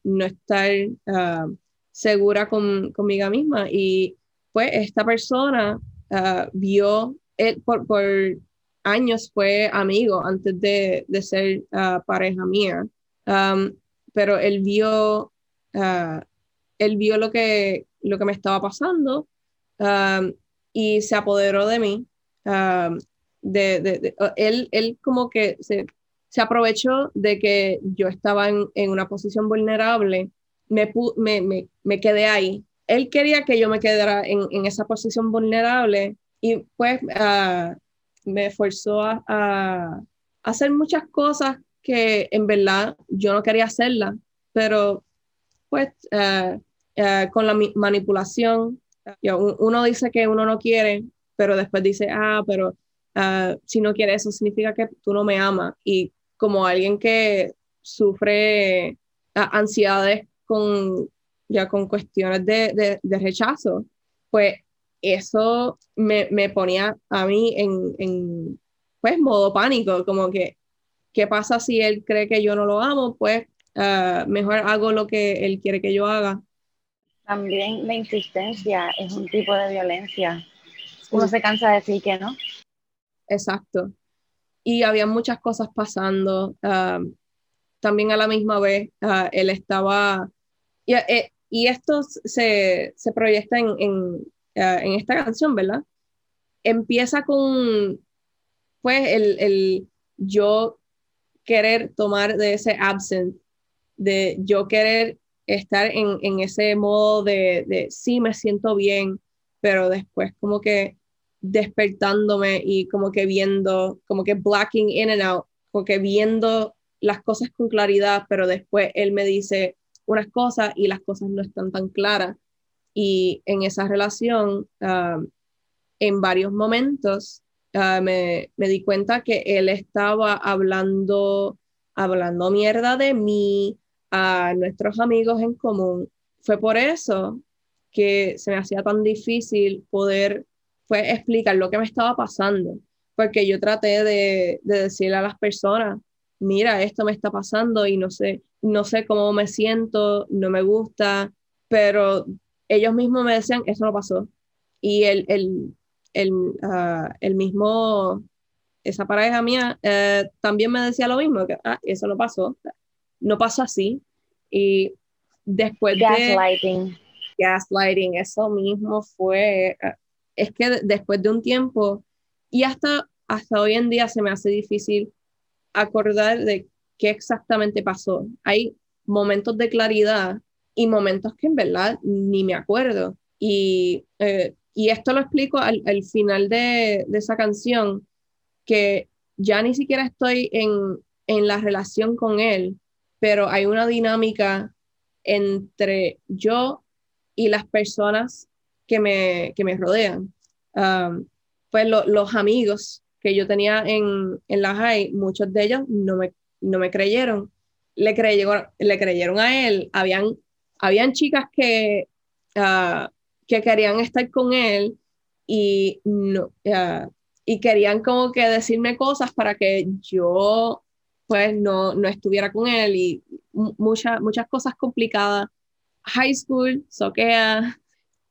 no estar segura con, conmigo misma. Y pues esta persona vio, él por, por, años fue amigo antes de, de ser pareja mía, um, pero él vio él vio lo que, lo que me estaba pasando um, y se apoderó de mí. Um, de, él, él como que se, se, aprovechó de que yo estaba en, una posición vulnerable, me, me, me, quedé ahí. Él quería que yo me quedara en, esa posición vulnerable y pues uh, me forzó a, hacer muchas cosas que en verdad yo no quería hacerlas, pero pues uh, con la manipulación. uno dice que uno no quiere, pero después dice, ah, pero si no quiere eso significa que tú no me amas. Y como alguien que sufre ansiedades con, ya con cuestiones de, de, de rechazo, pues eso me, me, ponía a mí en, en, pues, modo pánico, como que, ¿qué pasa si él cree que yo no lo amo? Pues uh, mejor hago lo que él quiere que yo haga también la insistencia es un tipo de violencia. Uno se cansa de decir que no. Exacto. Y había muchas cosas pasando. Ah, también a la misma vez, ah, él estaba... Y, eh, esto se, se proyecta en, en, ah, en, esta canción, ¿verdad? Empieza con, pues, el, el yo querer tomar de ese absent, de yo querer estar en, en ese modo de, de, sí, me siento bien, pero después como que despertándome y como que viendo, como que blacking in and out, como que viendo las cosas con claridad, pero después él me dice, unas cosas y las cosas no están tan claras. Y en esa relación, ah, en varios momentos, ah, me, me, di cuenta que él estaba hablando, hablando mierda de mí a nuestros amigos en común. Fue por eso que se me hacía tan difícil poder fue explicar lo que me estaba pasando, porque yo traté de, de decirle a las personas, mira, esto me está pasando y no sé, no sé cómo me siento, no me gusta, pero ellos mismos me decían, eso no pasó. Y el, el, el, ah, el mismo, esa pareja mía eh, también me decía lo mismo, que ah, eso no pasó, no pasó así. Y después gaslighting. de... Gaslighting. eso mismo fue, ah, es que después de un tiempo, y hasta, hasta hoy en día se me hace difícil acordar de qué exactamente pasó. Hay momentos de claridad y momentos que en verdad ni me acuerdo. Y, eh, y esto lo explico al, al final de, de, esa canción, que ya ni siquiera estoy en, en la relación con él, pero hay una dinámica entre yo y las personas que me, que me rodean. Um, pues lo, los amigos que yo tenía en, en la high, muchos de ellos no me, no me creyeron. Le creyeron, le creyeron a él. Habían, habían chicas que, uh, que querían estar con él y, no, uh, y querían como que decirme cosas para que yo pues no, no estuviera con él y muchas muchas cosas complicadas. High school, soquea,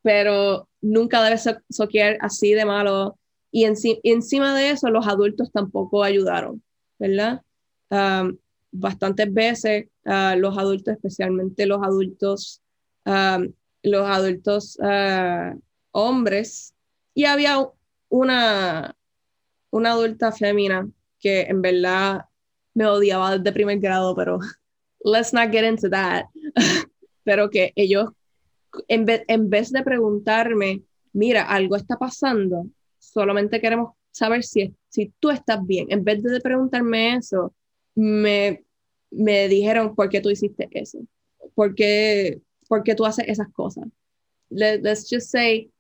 pero nunca debe soquear así de malo. Y, encima de eso, los adultos tampoco ayudaron, ¿verdad? Um, bastantes veces uh, los adultos, especialmente los adultos, um, los adultos uh, hombres, y había una, una adulta femina que en verdad me odiaba desde primer grado, pero [laughs] let's not get into that. [laughs] pero que ellos, en, en vez de preguntarme, mira, algo está pasando, solamente queremos saber si, si tú estás bien. En vez de preguntarme eso, me, me dijeron, ¿por qué tú hiciste eso? ¿Por qué, por qué tú haces esas cosas? let's just say,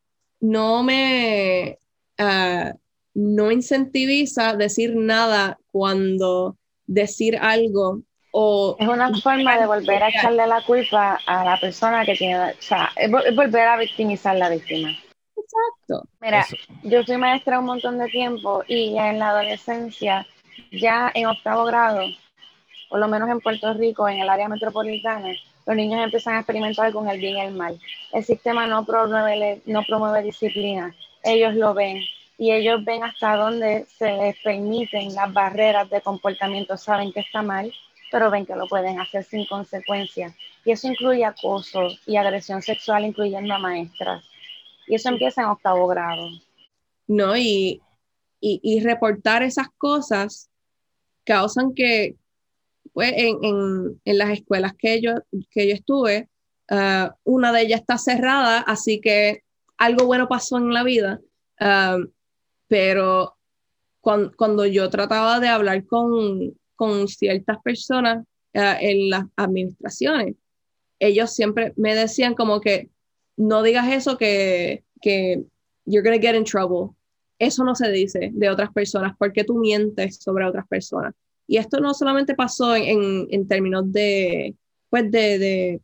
no me, uh, no incentiviza decir nada cuando decir algo o... Es una forma de volver a echarle la culpa a la persona que tiene, o sea, es, volver a victimizar a la víctima. Exacto. Mira, yo fui maestra un montón de tiempo y en la adolescencia, ya en octavo grado, por lo menos en Puerto Rico, en el área metropolitana, los niños empiezan a experimentar con el bien y el mal. El sistema no promueve, no promueve disciplina, ellos lo ven, y ellos ven hasta dónde se les permiten las barreras de comportamiento, saben que está mal, pero ven que lo pueden hacer sin consecuencias. Y eso incluye acoso y agresión sexual, incluyendo a maestras. Y eso empieza en octavo grado. No, y, y reportar esas cosas causan que, pues, en, en, las escuelas que yo, que yo estuve, uh, una de ellas está cerrada, así que algo bueno pasó en la vida. Uh, pero cuando, yo trataba de hablar con, con ciertas personas uh, en las administraciones, ellos siempre me decían como que no digas eso que, que you're to get in trouble. Eso no se dice de otras personas porque tú mientes sobre otras personas. Y esto no solamente pasó en, en términos de, pues de, de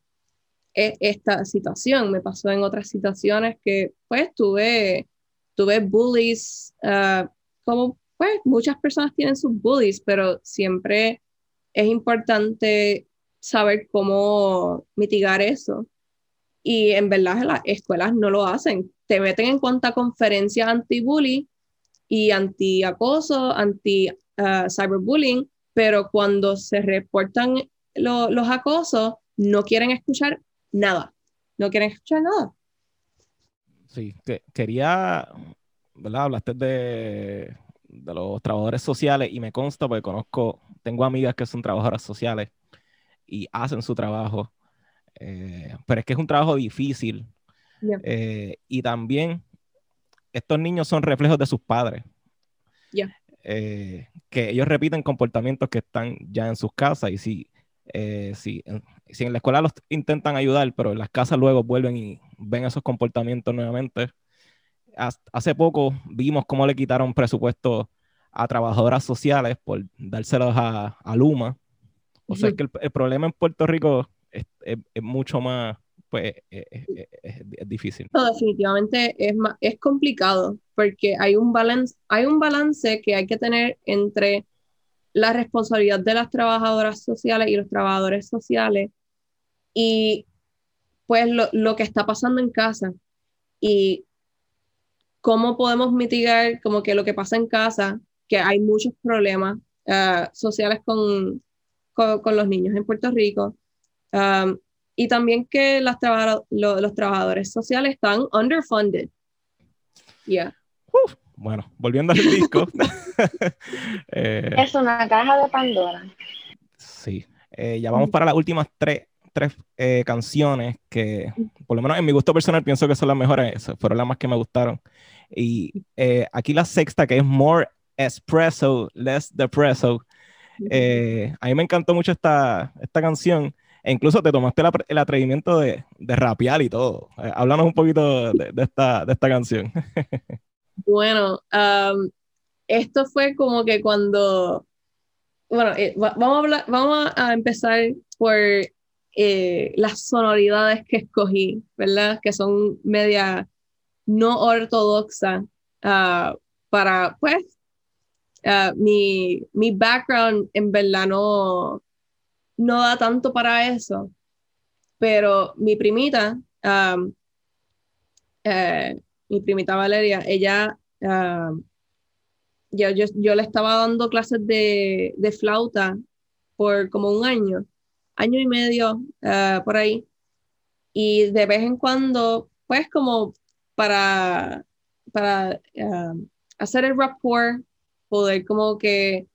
e, esta situación, me pasó en otras situaciones que pues tuve tuve bullies, uh, como pues muchas personas tienen sus bullies, pero siempre es importante saber cómo mitigar eso. Y en verdad las escuelas no lo hacen. Te meten en cuenta conferencias anti-bully y anti-acoso, anti-cyberbullying, uh, pero cuando se reportan los acosos, no quieren escuchar nada. No quieren escuchar nada. Sí, que, quería, ¿verdad? Hablaste de, de los trabajadores sociales y me consta porque conozco, tengo amigas que son trabajadoras sociales y hacen su trabajo, eh, pero es que es un trabajo difícil. Eh, y también estos niños son reflejos de sus padres. Yeah. Eh, que ellos repiten comportamientos que están ya en sus casas y si eh, si, si en la escuela los intentan ayudar, pero en las casas luego vuelven y ven esos comportamientos nuevamente. Hace poco vimos cómo le quitaron presupuesto a trabajadoras sociales por dárselos a, a Luma. O sea, que el, problema en Puerto Rico es, mucho más, pues, es, difícil. Definitivamente es, es complicado porque hay un, balance, hay un balance que hay que tener entre la responsabilidad de las trabajadoras sociales y los trabajadores sociales y pues lo, lo que está pasando en casa y cómo podemos mitigar como que lo que pasa en casa, que hay muchos problemas sociales con, con, con, los niños en Puerto Rico, um, y también que las traba lo, los trabajadores sociales están underfunded. Yeah. Uh, bueno, volviendo al disco. [laughs] eh, es una caja de Pandora. Sí, eh, ya vamos para las últimas tres tres eh, canciones que, por lo menos en mi gusto personal, pienso que son las mejores, fueron las más que me gustaron. Y eh, aquí la sexta, que es More Espresso, Less Depresso. Eh, a mí me encantó mucho esta, esta canción. E incluso te tomaste el atrevimiento de, de rapear y todo. háblanos un poquito de, esta, canción. [laughs] bueno, esto fue como que cuando bueno, vamos, a hablar, vamos a empezar por eh, las sonoridades que escogí, ¿verdad? Que son media no ortodoxa ah, para, pues, uh, mi, mi, background en verdad no, no da tanto para eso, pero mi primita, eh, mi primita Valeria, ella, yo, yo, yo, le estaba dando clases de, de flauta por como un año año y medio uh, por ahí. Y de vez en cuando, pues como para, para hacer el rapport, poder como que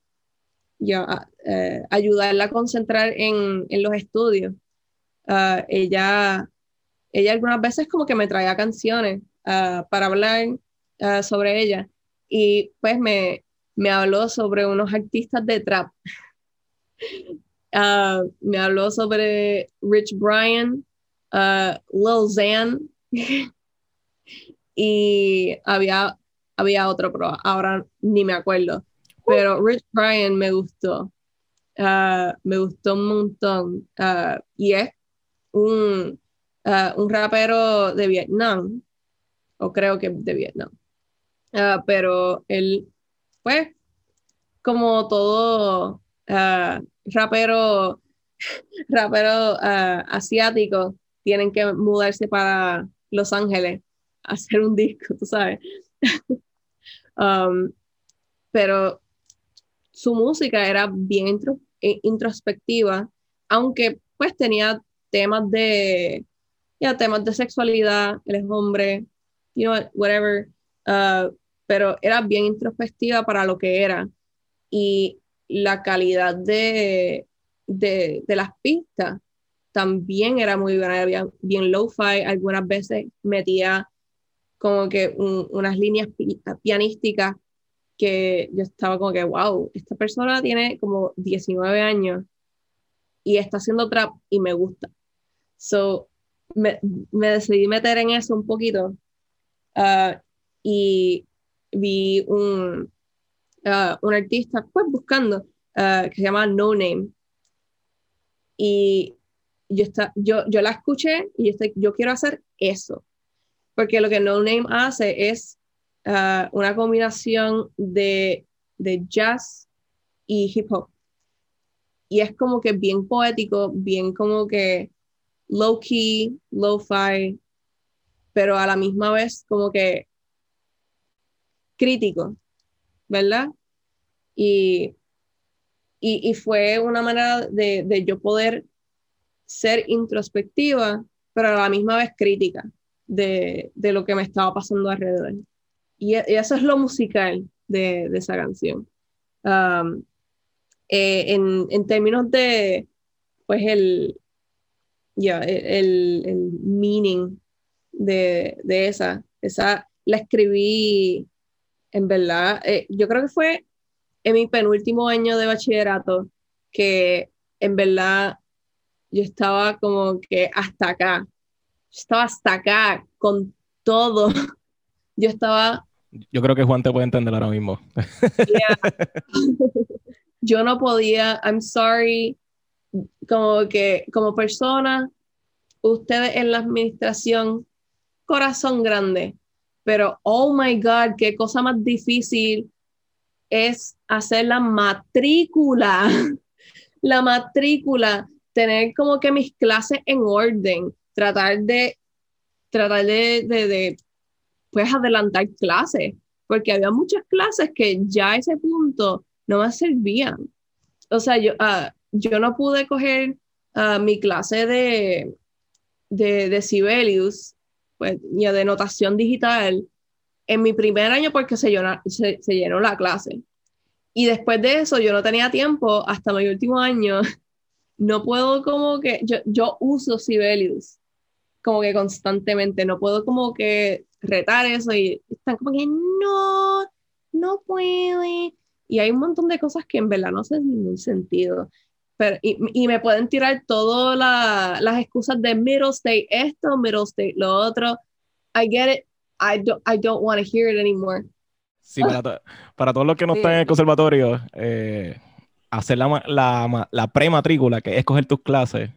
yo, uh, ayudarla a concentrar en, en los estudios. ella, ella algunas veces como que me traía canciones para hablar sobre ella. Y pues me, me habló sobre unos artistas de trap. [laughs] Me habló sobre Rich Brian, Lil Xan [laughs] y había, había otro, pero ahora ni me acuerdo. Pero Rich Brian me gustó. Uh, me gustó un montón. y es un, un rapero de Vietnam, o creo que de Vietnam. pero él, pues, como todo rapero, [laughs] rapero asiático tienen que mudarse para Los Ángeles a hacer un disco, tú sabes. [laughs] um, pero su música era bien eh, introspectiva, aunque pues tenía temas de, ya, temas de sexualidad, él es hombre, you know, whatever, uh, pero era bien introspectiva para lo que era. Y la calidad de, de, las pistas también era muy buena, había bien low-fi, algunas veces metía como que unas líneas pianísticas que yo estaba como que, wow, esta persona tiene como 19 años y está haciendo trap y me gusta. So, me, decidí meter en eso un poquito uh, y vi un, Uh, un artista, pues buscando, uh, que se llama No Name. Y yo, está, yo, yo la escuché y yo, yo quiero hacer eso. Porque lo que No Name hace es uh, una combinación de, de jazz y hip hop. Y es como que bien poético, bien como que low key, low fi, pero a la misma vez como que crítico. ¿verdad? Y, y, fue una manera de, de, yo poder ser introspectiva, pero a la misma vez crítica de, de lo que me estaba pasando alrededor. Y, eso es lo musical de, de esa canción. Um, eh, en, en, términos de, pues, el, ya el, el, meaning de, de esa, esa la escribí en verdad, eh, yo creo que fue en mi penúltimo año de bachillerato que en verdad yo estaba como que hasta acá. Yo estaba hasta acá con todo. [laughs] Yo estaba... Yo creo que Juan te puede entender ahora mismo. [laughs] yo no podía, I'm sorry, como que como persona, ustedes en la administración, corazón grande, pero oh my God, qué cosa más difícil es hacer la matrícula. [laughs] la matrícula, tener como que mis clases en orden, tratar de, tratar de, de, pues adelantar clases, porque había muchas clases que ya a ese punto no me servían. O sea, yo, ah, yo no pude coger uh, mi clase de, de, de Sibelius, pues, ya de notación digital, en mi primer año porque se llenó, se, llenó la clase. Y después de eso yo no tenía tiempo hasta mi último año. [laughs] No puedo como que, yo, yo uso Sibelius como que constantemente, no puedo como que retar eso y están como que no, no puede. Y hay un montón de cosas que en verdad no hacen ningún sentido. Pero, y, y me pueden tirar todas las excusas de middle state esto, middle state lo otro. I get it, I don't, I don't want to hear it anymore. Sí, para, para todos los que no están en el conservatorio, eh, hacer la, la, la prematrícula, que es coger tus clases,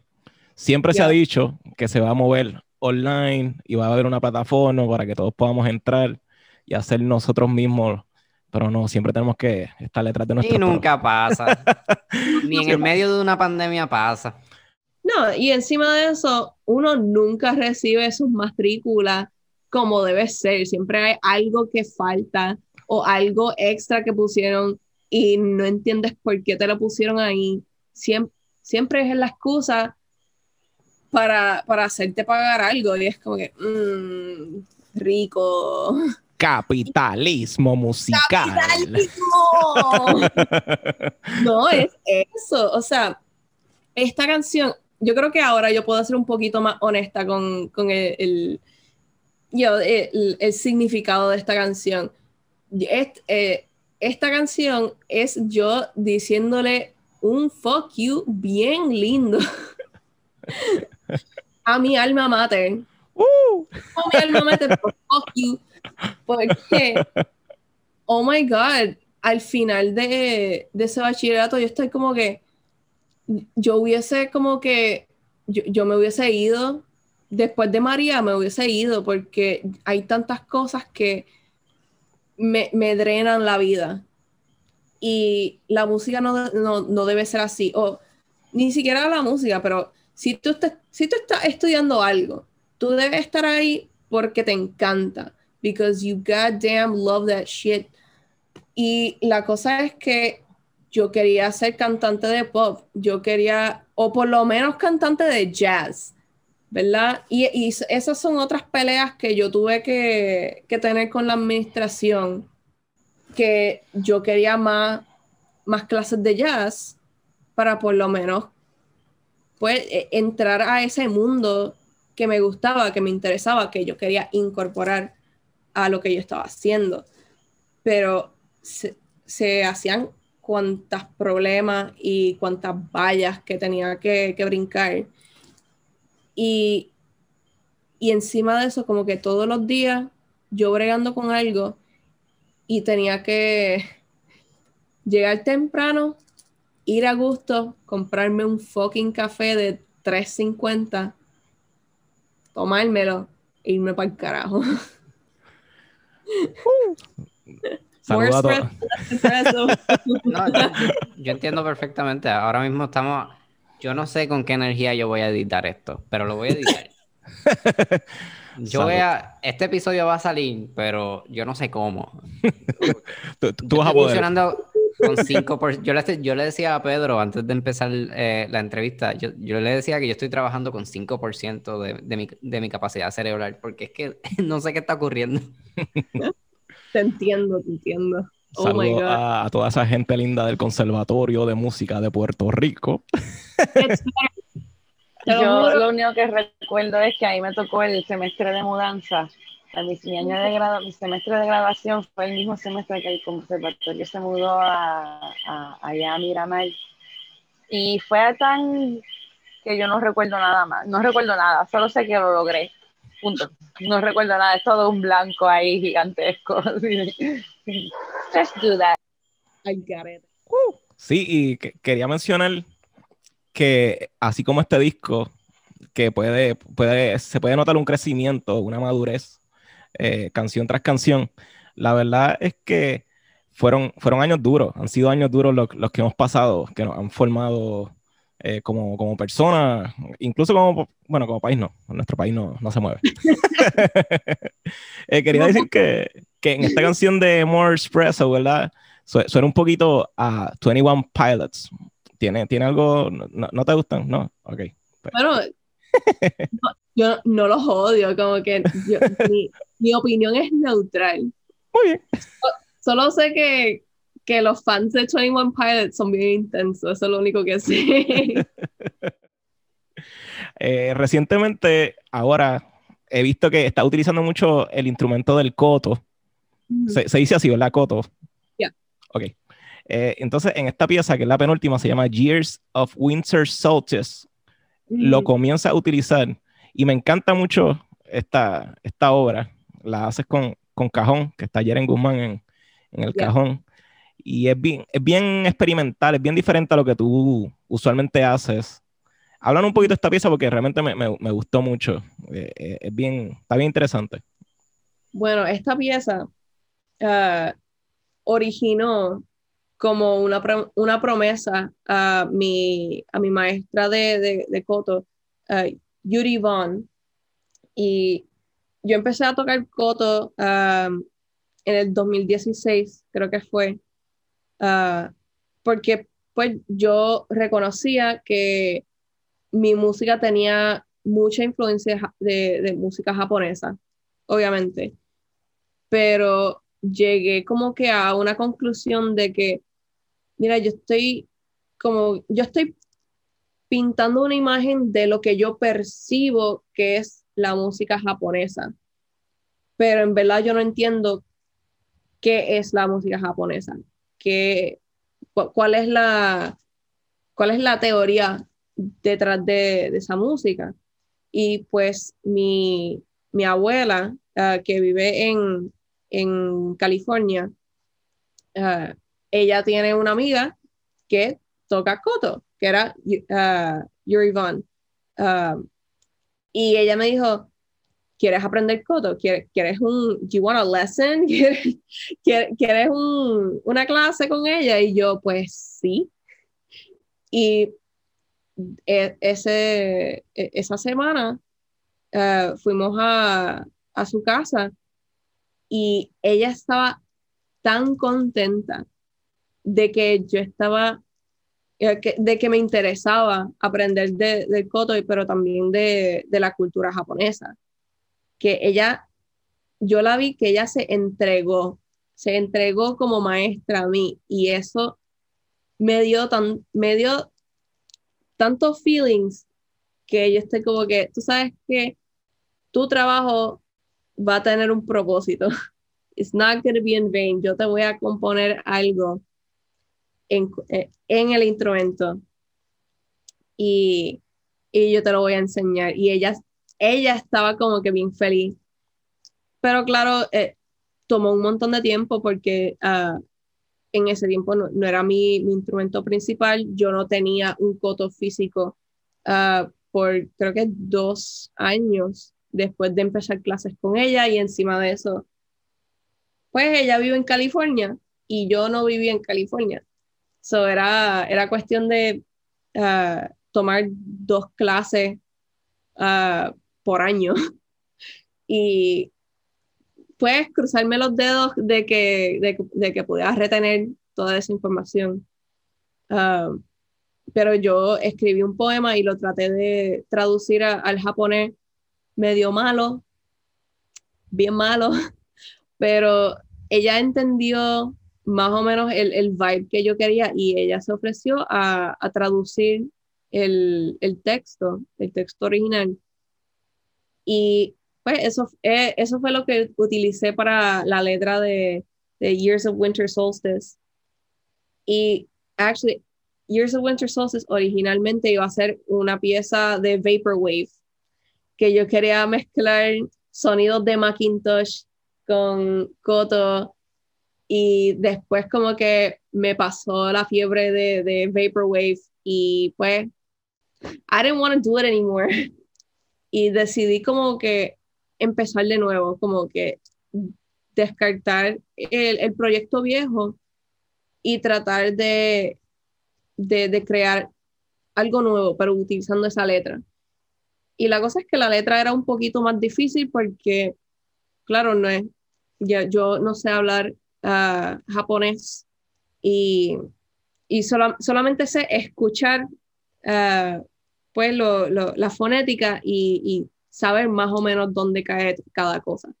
siempre se ha dicho que se va a mover online y va a haber una plataforma para que todos podamos entrar y hacer nosotros mismos pero no, siempre tenemos que estar detrás de nuestro. Y nunca pasa. [laughs] Ni en el medio de una pandemia pasa. No, y encima de eso, uno nunca recibe sus matrículas como debe ser. Siempre hay algo que falta o algo extra que pusieron y no entiendes por qué te lo pusieron ahí. Siempre, siempre es la excusa para, para hacerte pagar algo y es como que, mmm, rico. Capitalismo musical. ¡Capitalismo! no, es eso. O sea, esta canción, yo creo que ahora yo puedo ser un poquito más honesta con, con el yo, el, el, significado de esta canción. Eh, esta canción es yo diciéndole un fuck you bien lindo [laughs] a mi alma mater. Uh. A mi alma mater, fuck you. Porque, oh my God, al final de, de ese bachillerato yo estoy como que, yo hubiese como que, yo, yo me hubiese ido después de María me hubiese ido porque hay tantas cosas que me, drenan la vida. Y la música no, debe ser así. O ni siquiera la música, pero si tú, si tú estás estudiando algo, tú debes estar ahí porque te encanta. Because you goddamn love that shit. Y la cosa es que yo quería ser cantante de pop. Yo quería, o por lo menos cantante de jazz ¿verdad? Y, esas son otras peleas que yo tuve que, tener con la administración, que yo quería más, más clases de jazz para por lo menos pues, entrar a ese mundo que me gustaba, que me interesaba, que yo quería incorporar a lo que yo estaba haciendo. Pero se, hacían cuantas problemas y cuantas vallas que tenía que, que brincar y, encima de eso, como que todos los días yo bregando con algo y tenía que llegar temprano, ir a gusto, comprarme un fucking café de 3.50, tomármelo e irme para el carajo. [laughs] [laughs] yo, entiendo perfectamente. Ahora mismo estamos yo no sé con qué energía yo voy a editar esto, pero lo voy a editar. [laughs] Yo voy a. Este episodio va a salir, pero yo no sé cómo. tú, vas a poder. funcionando con 5%. Yo le, yo le decía a Pedro antes de empezar eh, la entrevista, yo, yo, le decía que yo estoy trabajando con 5% de, de, mi, de mi capacidad cerebral, porque es que [laughs] no sé qué está ocurriendo. Te entiendo, te entiendo. Oh Saludos a, toda esa gente linda del Conservatorio de Música de Puerto Rico. Yo lo único que recuerdo es que ahí me tocó el semestre de mudanza. Mi, año de grado, mi semestre de graduación fue el mismo semestre que el conservatorio se mudó a, allá a Miramar. Y fue tan que yo no recuerdo nada más, no recuerdo nada, solo sé que lo logré. Punto. No recuerdo nada, es todo un blanco ahí gigantesco. [laughs] Let's do that. I got it. Uh, sí, y quería mencionar que así como este disco, que puede, puede, se puede notar un crecimiento, una madurez, eh, canción tras canción, la verdad es que fueron, fueron años duros, han sido años duros los, los que hemos pasado, que nos han formado eh, como, como persona, incluso como, bueno, como país no, nuestro país no, no se mueve. [laughs] [laughs] eh, quería decir que, que, en esta canción de More Espresso, ¿verdad? suena un poquito a 21 Pilots. ¿Tiene, ¿tiene algo, no, no te gustan? No, ok. Pues. Bueno, [laughs] yo no los odio, como que mi, mi, opinión es neutral. Muy bien. Solo sé que, que los fans de 21 Pilots son bien intensos, eso es lo único que sé. [laughs] Eh, recientemente, ahora, he visto que está utilizando mucho el instrumento del coto. se, dice así, ¿verdad? Coto. Ya. Ok. Eh, entonces, en esta pieza, que es la penúltima, se llama Years of Winter Solstice, lo comienza a utilizar y me encanta mucho esta, esta obra. La haces con, con cajón, que está Jeren Guzmán en, en el cajón y es bien, es bien experimental, es bien diferente a lo que tú usualmente haces. Hablan un poquito de esta pieza porque realmente me, me, gustó mucho. Eh, eh, es bien, está bien interesante. Bueno, esta pieza uh, originó como una, una, promesa a mi, a mi maestra de, de, de Koto, uh, Yuri Vaughn. Y yo empecé a tocar Koto um, en el 2016, creo que fue. Ah, porque pues yo reconocía que mi música tenía mucha influencia de, de música japonesa, obviamente, pero llegué como que a una conclusión de que, mira, yo estoy como, yo estoy pintando una imagen de lo que yo percibo que es la música japonesa, pero en verdad yo no entiendo qué es la música japonesa cuál, es la, cuál es la teoría detrás de, esa música. Y pues mi, abuela, ah, que vive en, California, ah, ella tiene una amiga que toca koto, que era uh, Yuri Vaughn. Y ella me dijo, ¿quieres aprender Koto? ¿Quieres, ¿quieres un, you want a lesson? [laughs] ¿Quieres, ¿quieres un, una clase con ella? Y yo, pues sí. Y e, ese, e, esa semana uh, fuimos a, a su casa y ella estaba tan contenta de que yo estaba, de que me interesaba aprender de, del koto, pero también de, de la cultura japonesa que ella, yo la vi que ella se entregó, se entregó como maestra a mí y eso me dio, tan, me dio tantos feelings que yo estoy como que, tú sabes que tu trabajo va a tener un propósito. [laughs] It's not going to be in vain. Yo te voy a componer algo en, eh, en el instrumento y, y yo te lo voy a enseñar. Y ella ella estaba como que bien feliz. Pero claro, eh, tomó un montón de tiempo porque ah, en ese tiempo no, era mi, instrumento principal. Yo no tenía un coto físico ah, por creo que dos años después de empezar clases con ella y encima de eso, pues ella vive en California y yo no vivía en California. So era, era cuestión de ah, tomar dos clases por año. [laughs] y puedes cruzarme los dedos de que, de, que pudieras retener toda esa información. Ah, pero yo escribí un poema y lo traté de traducir al japonés medio malo, bien malo, [laughs] pero ella entendió más o menos el, el vibe que yo quería y ella se ofreció a, a traducir el, el, texto, el texto original. Y pues eso, eh, eso fue lo que utilicé para la letra de, de Years of Winter Solstice. Y actually, Years of Winter Solstice originalmente iba a ser una pieza de Vaporwave, que yo quería mezclar sonidos de Macintosh con Koto y después como que me pasó la fiebre de, de Vaporwave y pues I didn't want to do it anymore [laughs] y decidí como que empezar de nuevo, como que descartar el, el proyecto viejo y tratar de, de, de, crear algo nuevo, pero utilizando esa letra. Y la cosa es que la letra era un poquito más difícil porque, claro, no es, ya, yo no sé hablar uh, japonés y, y solamente sé escuchar uh, pues la fonética y, saber más o menos dónde cae cada cosa.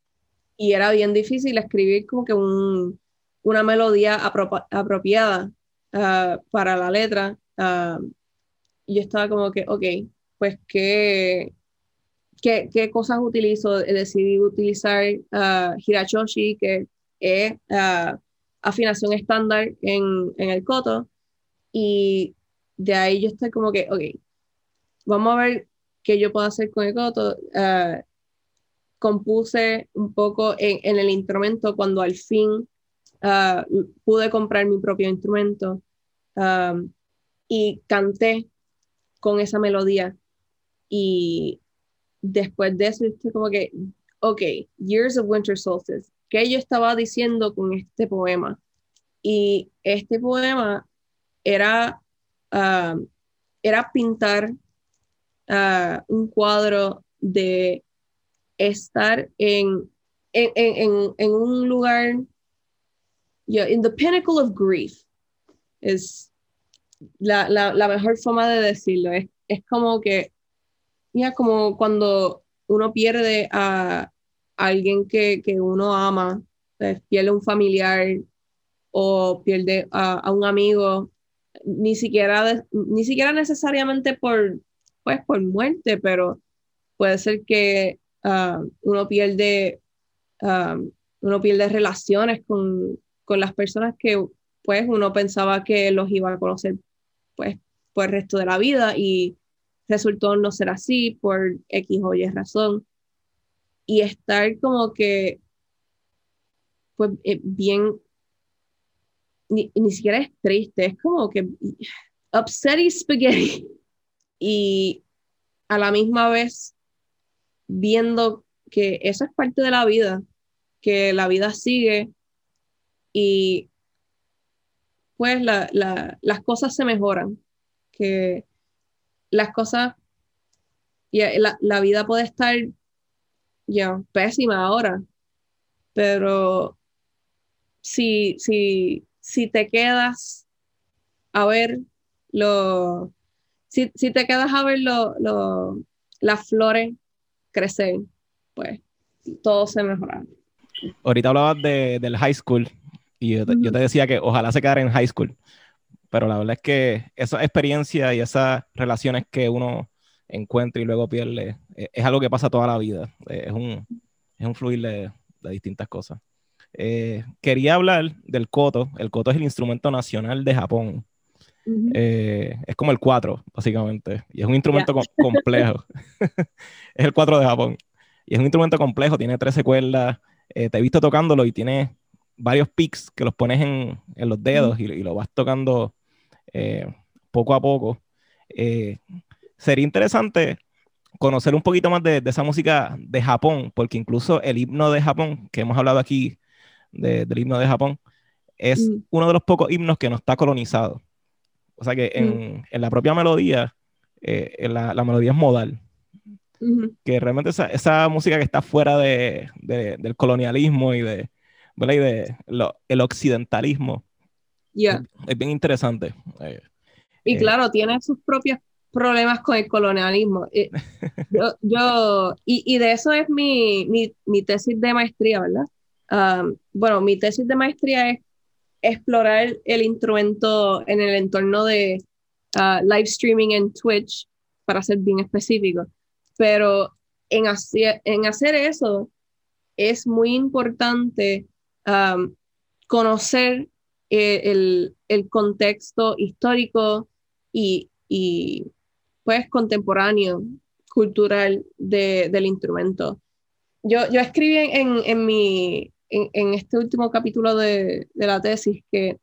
Y era bien difícil escribir como que un, una melodía apropiada uh, para la letra. y yo estaba como que, ok, pues qué, qué, qué cosas utilizo. Decidí utilizar Hirachoshi, que es afinación estándar en, en el coto. Y de ahí yo estoy como que, ok, vamos a ver qué yo puedo hacer con el coto. Uh, compuse un poco en, en, el instrumento cuando al fin uh, pude comprar mi propio instrumento um, y canté con esa melodía. Y después de eso, estoy como que, ok, Years of Winter Solstice, ¿qué yo estaba diciendo con este poema? Y este poema era, uh, era pintar uh, un cuadro de estar en, en, en, en un lugar, yeah, in the pinnacle of grief, es la, la, la mejor forma de decirlo. Es, es como que, mira, como cuando uno pierde a alguien que, que uno ama, pues, pierde un familiar o pierde a, un amigo, ni siquiera, ni siquiera necesariamente por, pues, por muerte, pero puede ser que uh, uno pierde um, uno pierde relaciones con, con, las personas que pues uno pensaba que los iba a conocer pues por el resto de la vida y resultó no ser así por X o Y razón y estar como que pues eh, bien ni, ni, siquiera es triste es como que upset y spaghetti. [laughs] Y a la misma vez viendo que eso es parte de la vida, que la vida sigue y pues la, la, las cosas se mejoran, que las cosas, y la, la vida puede estar ya pésima ahora, pero si, si, si te quedas a ver lo, si, si te quedas a ver lo, lo, las flores crecer, pues todo se mejora. Ahorita hablabas de, del high school y yo te, yo te, decía que ojalá se quedara en high school, pero la verdad es que esa experiencia y esas relaciones que uno encuentra y luego pierde es, es algo que pasa toda la vida, es un, es un fluir de, de distintas cosas. Eh, quería hablar del koto. El koto es el instrumento nacional de Japón. Eh, es como el 4, básicamente. Y es un instrumento yeah. co complejo. [laughs] es el 4 de Japón. Y es un instrumento complejo, tiene 13 cuerdas. Eh, te he visto tocándolo y tiene varios picks que los pones en, en los dedos mm. y, y, lo vas tocando eh, poco a poco. Eh, sería interesante conocer un poquito más de, de, esa música de Japón, porque incluso el himno de Japón, que hemos hablado aquí de, del himno de Japón, es mm. uno de los pocos himnos que no está colonizado. O sea que en, mm. en la propia melodía, eh, la, la, melodía es modal. Que realmente esa, esa, música que está fuera de, de, del colonialismo y de, ¿verdad? y de lo, el occidentalismo yeah. es, es, bien interesante. Eh, y eh, claro, tiene sus propios problemas con el colonialismo. Eh, [laughs] yo, yo y, y, de eso es mi, mi, mi tesis de maestría, ¿verdad? Um, bueno, mi tesis de maestría es explorar el instrumento en el entorno de uh, live streaming en Twitch, para ser bien específico. Pero en hacer, en hacer eso es muy importante um, conocer el, el, contexto histórico y, pues contemporáneo, cultural del instrumento. Yo, yo escribí en, en mi, en, este último capítulo de, de, la tesis que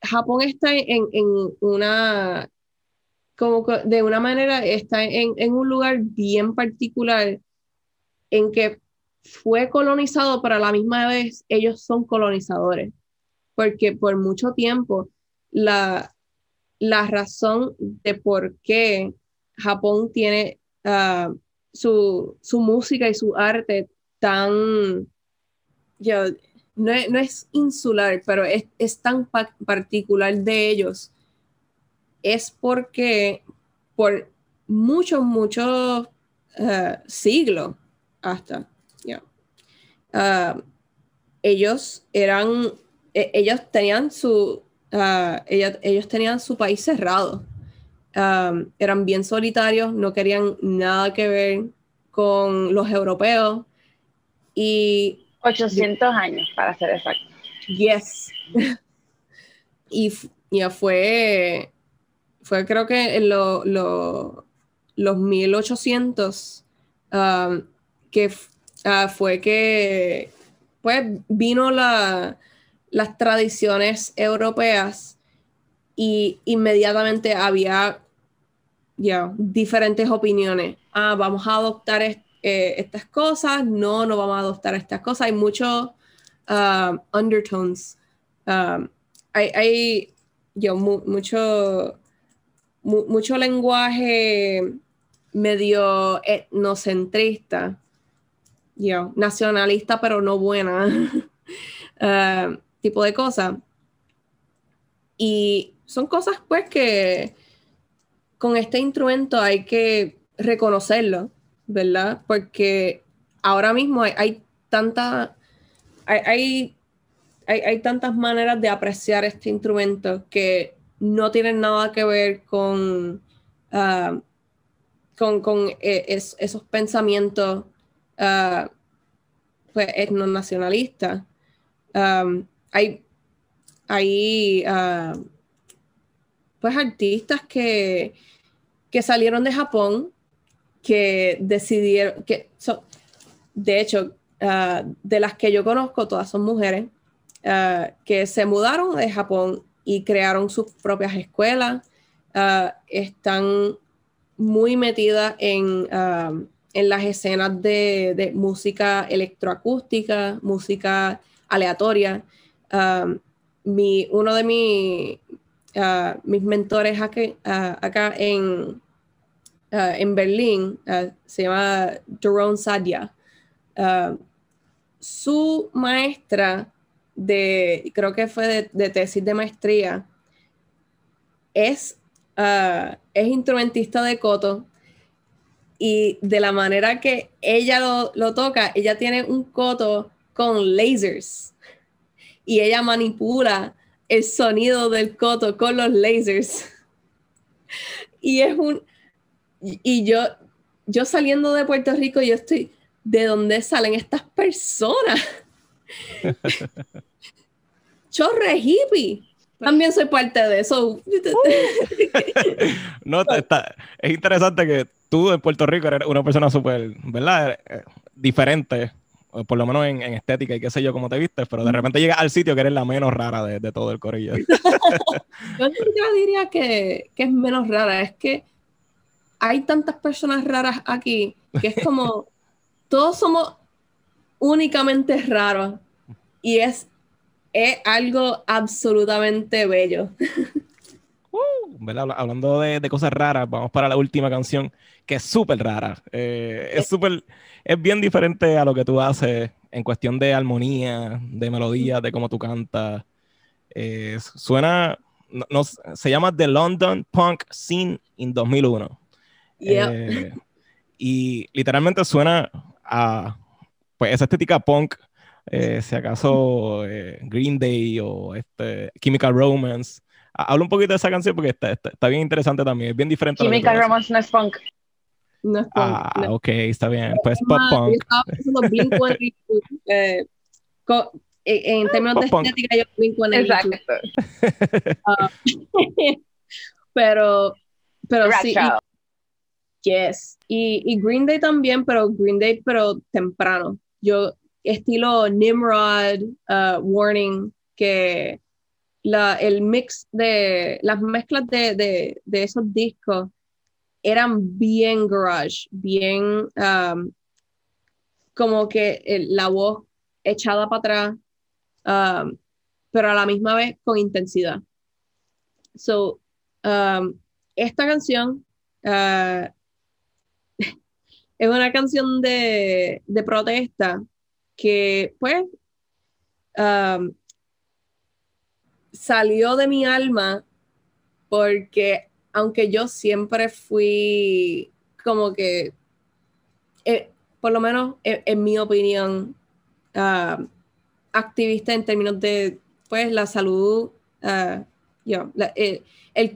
Japón está en, en una, como de una manera, está en un lugar bien particular en que fue colonizado, pero a la misma vez ellos son colonizadores, porque por mucho tiempo la, la razón de por qué Japón tiene ah, su, su, música y su arte tan, no, no, es insular, pero es, es tan particular de ellos, es porque por muchos, muchos uh, siglos hasta, uh, ellos eran, e, ellos tenían su, uh, ellos, ellos, tenían su país cerrado. Um, eran bien solitarios, no querían nada que ver con los europeos y 800 años, para ser exacto. Yes. [laughs] y ya fue, fue creo que en lo, los 1800 um, que uh, fue que pues vino la, las tradiciones europeas y inmediatamente había ya diferentes opiniones. Ah, vamos a adoptar eh, estas cosas, no, no vamos a adoptar estas cosas. Hay muchos um, undertones. Um, hay, hay yo, mucho, mucho lenguaje medio etnocentrista, yo, nacionalista, pero no buena, uh, [laughs] tipo de cosas. Y son cosas pues que con este instrumento hay que reconocerlo ¿verdad? Porque ahora mismo hay, hay tanta, hay, hay, tantas maneras de apreciar este instrumento que no tienen nada que ver con, ah, con, con e, esos pensamientos uh, pues, etnonacionalistas. Hay hay ah, pues artistas que, que salieron de Japón que decidieron, que son, de hecho, ah, de las que yo conozco, todas son mujeres, ah, que se mudaron de Japón y crearon sus propias escuelas, están muy metidas en, en las escenas de, de, música electroacústica, música aleatoria. Mi, uno de mi, mis mentores acá en, Uh, en Berlín, uh, se llama Jerome Sadia. Uh, su maestra de, creo que fue de, tesis de maestría, es, es instrumentista de coto y de la manera que ella lo, lo, toca, ella tiene un coto con lasers y ella manipula el sonido del coto con los lasers. Y es un, y, yo, yo saliendo de Puerto Rico, yo estoy, ¿de dónde salen estas personas? [laughs] Chorre hippie. También soy parte de eso. [laughs] no, está, es interesante que tú en Puerto Rico eres una persona súper, ¿verdad? Eh, diferente, por lo menos en, estética y qué sé yo, cómo te viste, pero de repente llegas al sitio que eres la menos rara de, todo el corillo. [laughs] [laughs] yo, diría que, que, es menos rara, es que hay tantas personas raras aquí que es como, [laughs] todos somos únicamente raros y es, es algo absolutamente bello. Uh, hablando de, de, cosas raras, vamos para la última canción que es súper rara. Eh, es súper, es bien diferente a lo que tú haces en cuestión de armonía, de melodía, de cómo tú cantas. Eh, suena, no, se llama The London Punk Scene in 2001. Eh, y literalmente suena a pues, esa estética punk, eh, si acaso eh, Green Day o este, Chemical Romance. Habla un poquito de esa canción porque está, está, bien interesante también, es bien diferente. Chemical Romance no es punk. No es punk. Ah, ok, está bien. Pues pop punk. en [laughs] términos de estética, yo Blink Exacto. Uh, [laughs] pero, pero sí. Y, yes. Y, Green Day también, pero Green Day, pero temprano. Yo, estilo Nimrod, uh, Warning, que el mix de las mezclas de, de, esos discos eran bien garage, bien um, como que la voz echada para atrás, um, pero a la misma vez con intensidad. So, um, esta canción uh, [laughs] es una canción de, de protesta que, pues, um, salió de mi alma porque aunque yo siempre fui como que, eh, por lo menos en, mi opinión, uh, activista en términos de pues la salud, uh, el, el,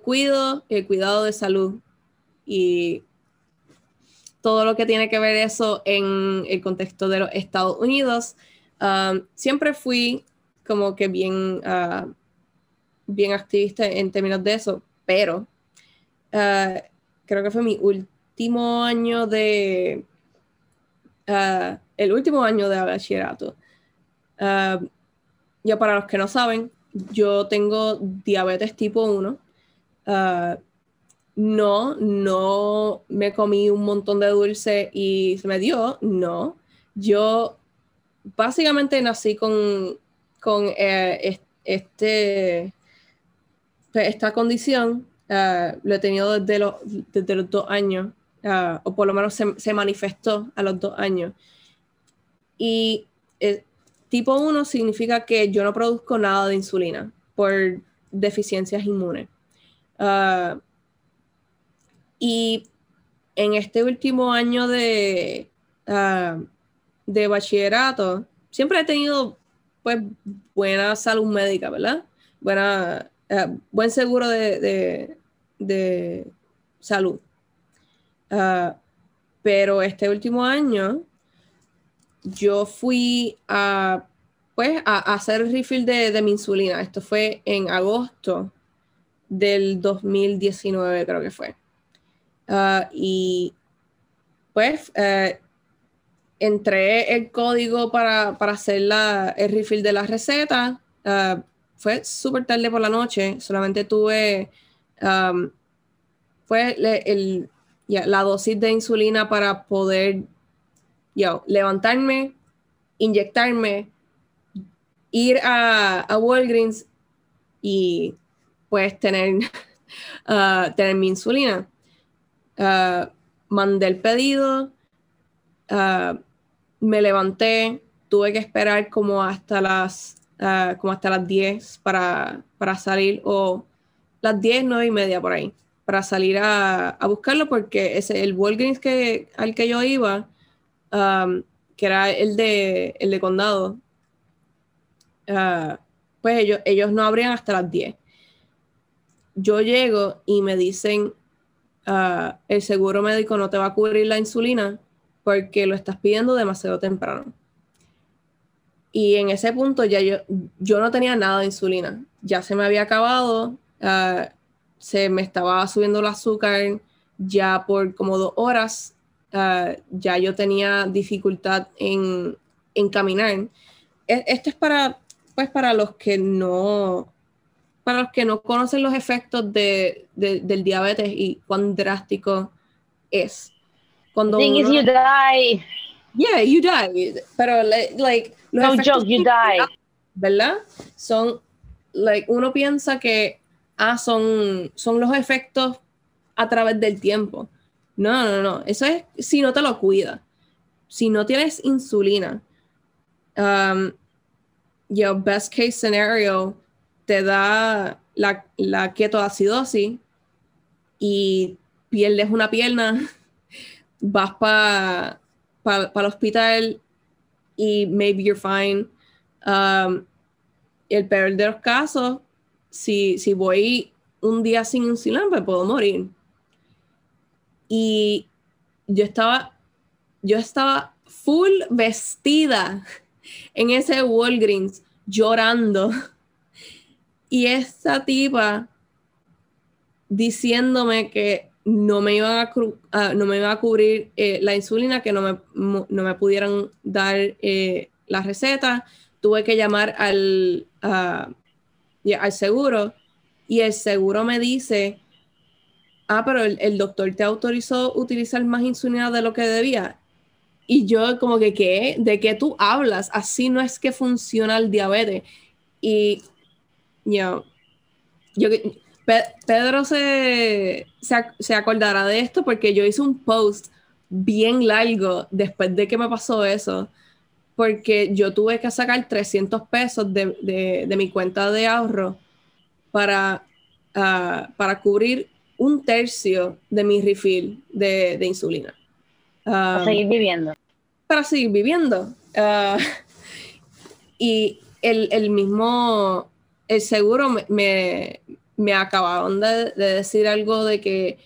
cuido, el cuidado de salud y todo lo que tiene que ver eso en el contexto de los Estados Unidos. Um, siempre fui como que bien, uh, bien activista en términos de eso, pero uh, creo que fue mi último año de, uh, el último año de bachillerato. ya para los que no saben, yo tengo diabetes tipo 1. no, no me comí un montón de dulce y se me dio, no. Yo básicamente nací con con eh, este, pues, esta condición, uh, lo he tenido desde los, desde los dos años, uh, o por lo menos se, manifestó a los dos años. Y eh, tipo 1 significa que yo no produzco nada de insulina por deficiencias inmunes. Y en este último año de, de bachillerato, siempre he tenido pues buena salud médica, ¿verdad? Buena, eh, buen seguro de, salud. Ah, pero este último año yo fui a, pues, a, hacer el refill de, mi insulina. Esto fue en agosto del 2019, creo que fue. Ah, y pues eh, entré el código para, hacer la, el refill de la receta. Ah, fue súper tarde por la noche, solamente tuve fue el, la dosis de insulina para poder levantarme, inyectarme, ir a, a Walgreens y pues tener, [laughs] ah, tener mi insulina. Uh, mandé el pedido, me levanté, tuve que esperar como hasta las, uh, como hasta las 10 para, para, salir, o las 10, 9 y media por ahí, para salir a, a buscarlo, porque ese, el Walgreens que, al que yo iba, que era el de, el de condado, uh, pues ellos, ellos no abrían hasta las 10. Yo llego y me dicen, el seguro médico no te va a cubrir la insulina porque lo estás pidiendo demasiado temprano. Y en ese punto ya yo, yo no tenía nada de insulina, ya se me había acabado, ah, se me estaba subiendo el azúcar ya por como dos horas, ah, ya yo tenía dificultad en, en caminar. E, esto es para, pues para los que no, para los que no conocen los efectos de, del diabetes y cuán drástico es. Cuando thing is, you die. Yeah, you die. Pero, like, no joke, you die. ¿Verdad? Son, like, uno piensa que, ah, son, son los efectos a través del tiempo. No, no, no. Eso es si no te lo cuidas. Si no tienes insulina, um, your best case scenario te da la, la ketoacidosis y pierdes una pierna [laughs] vas para pa, el hospital y maybe you're fine. Um, el peor de los casos, si, si voy un día sin insulina, pues puedo morir. Y yo estaba, yo estaba full vestida [laughs] en ese Walgreens llorando. [laughs] Y esa tipa diciéndome que no me iban a, no me iba a cubrir eh, la insulina, que no me, no me pudieran dar eh, la receta. Tuve que llamar al, al seguro y el seguro me dice, ah, pero el, doctor te autorizó utilizar más insulina de lo que debía. Y yo como que, ¿qué? ¿De qué tú hablas? Así no es que funciona el diabetes. Y, yo, Pedro se, se, acordará de esto porque yo hice un post bien largo después de que me pasó eso, porque yo tuve que sacar 300 pesos de, mi cuenta de ahorro para, ah, para cubrir un tercio de mi refill de, insulina. para ah, seguir viviendo. Para seguir viviendo. Ah, [laughs] y el, mismo, el seguro me, me acabaron de, decir algo de que,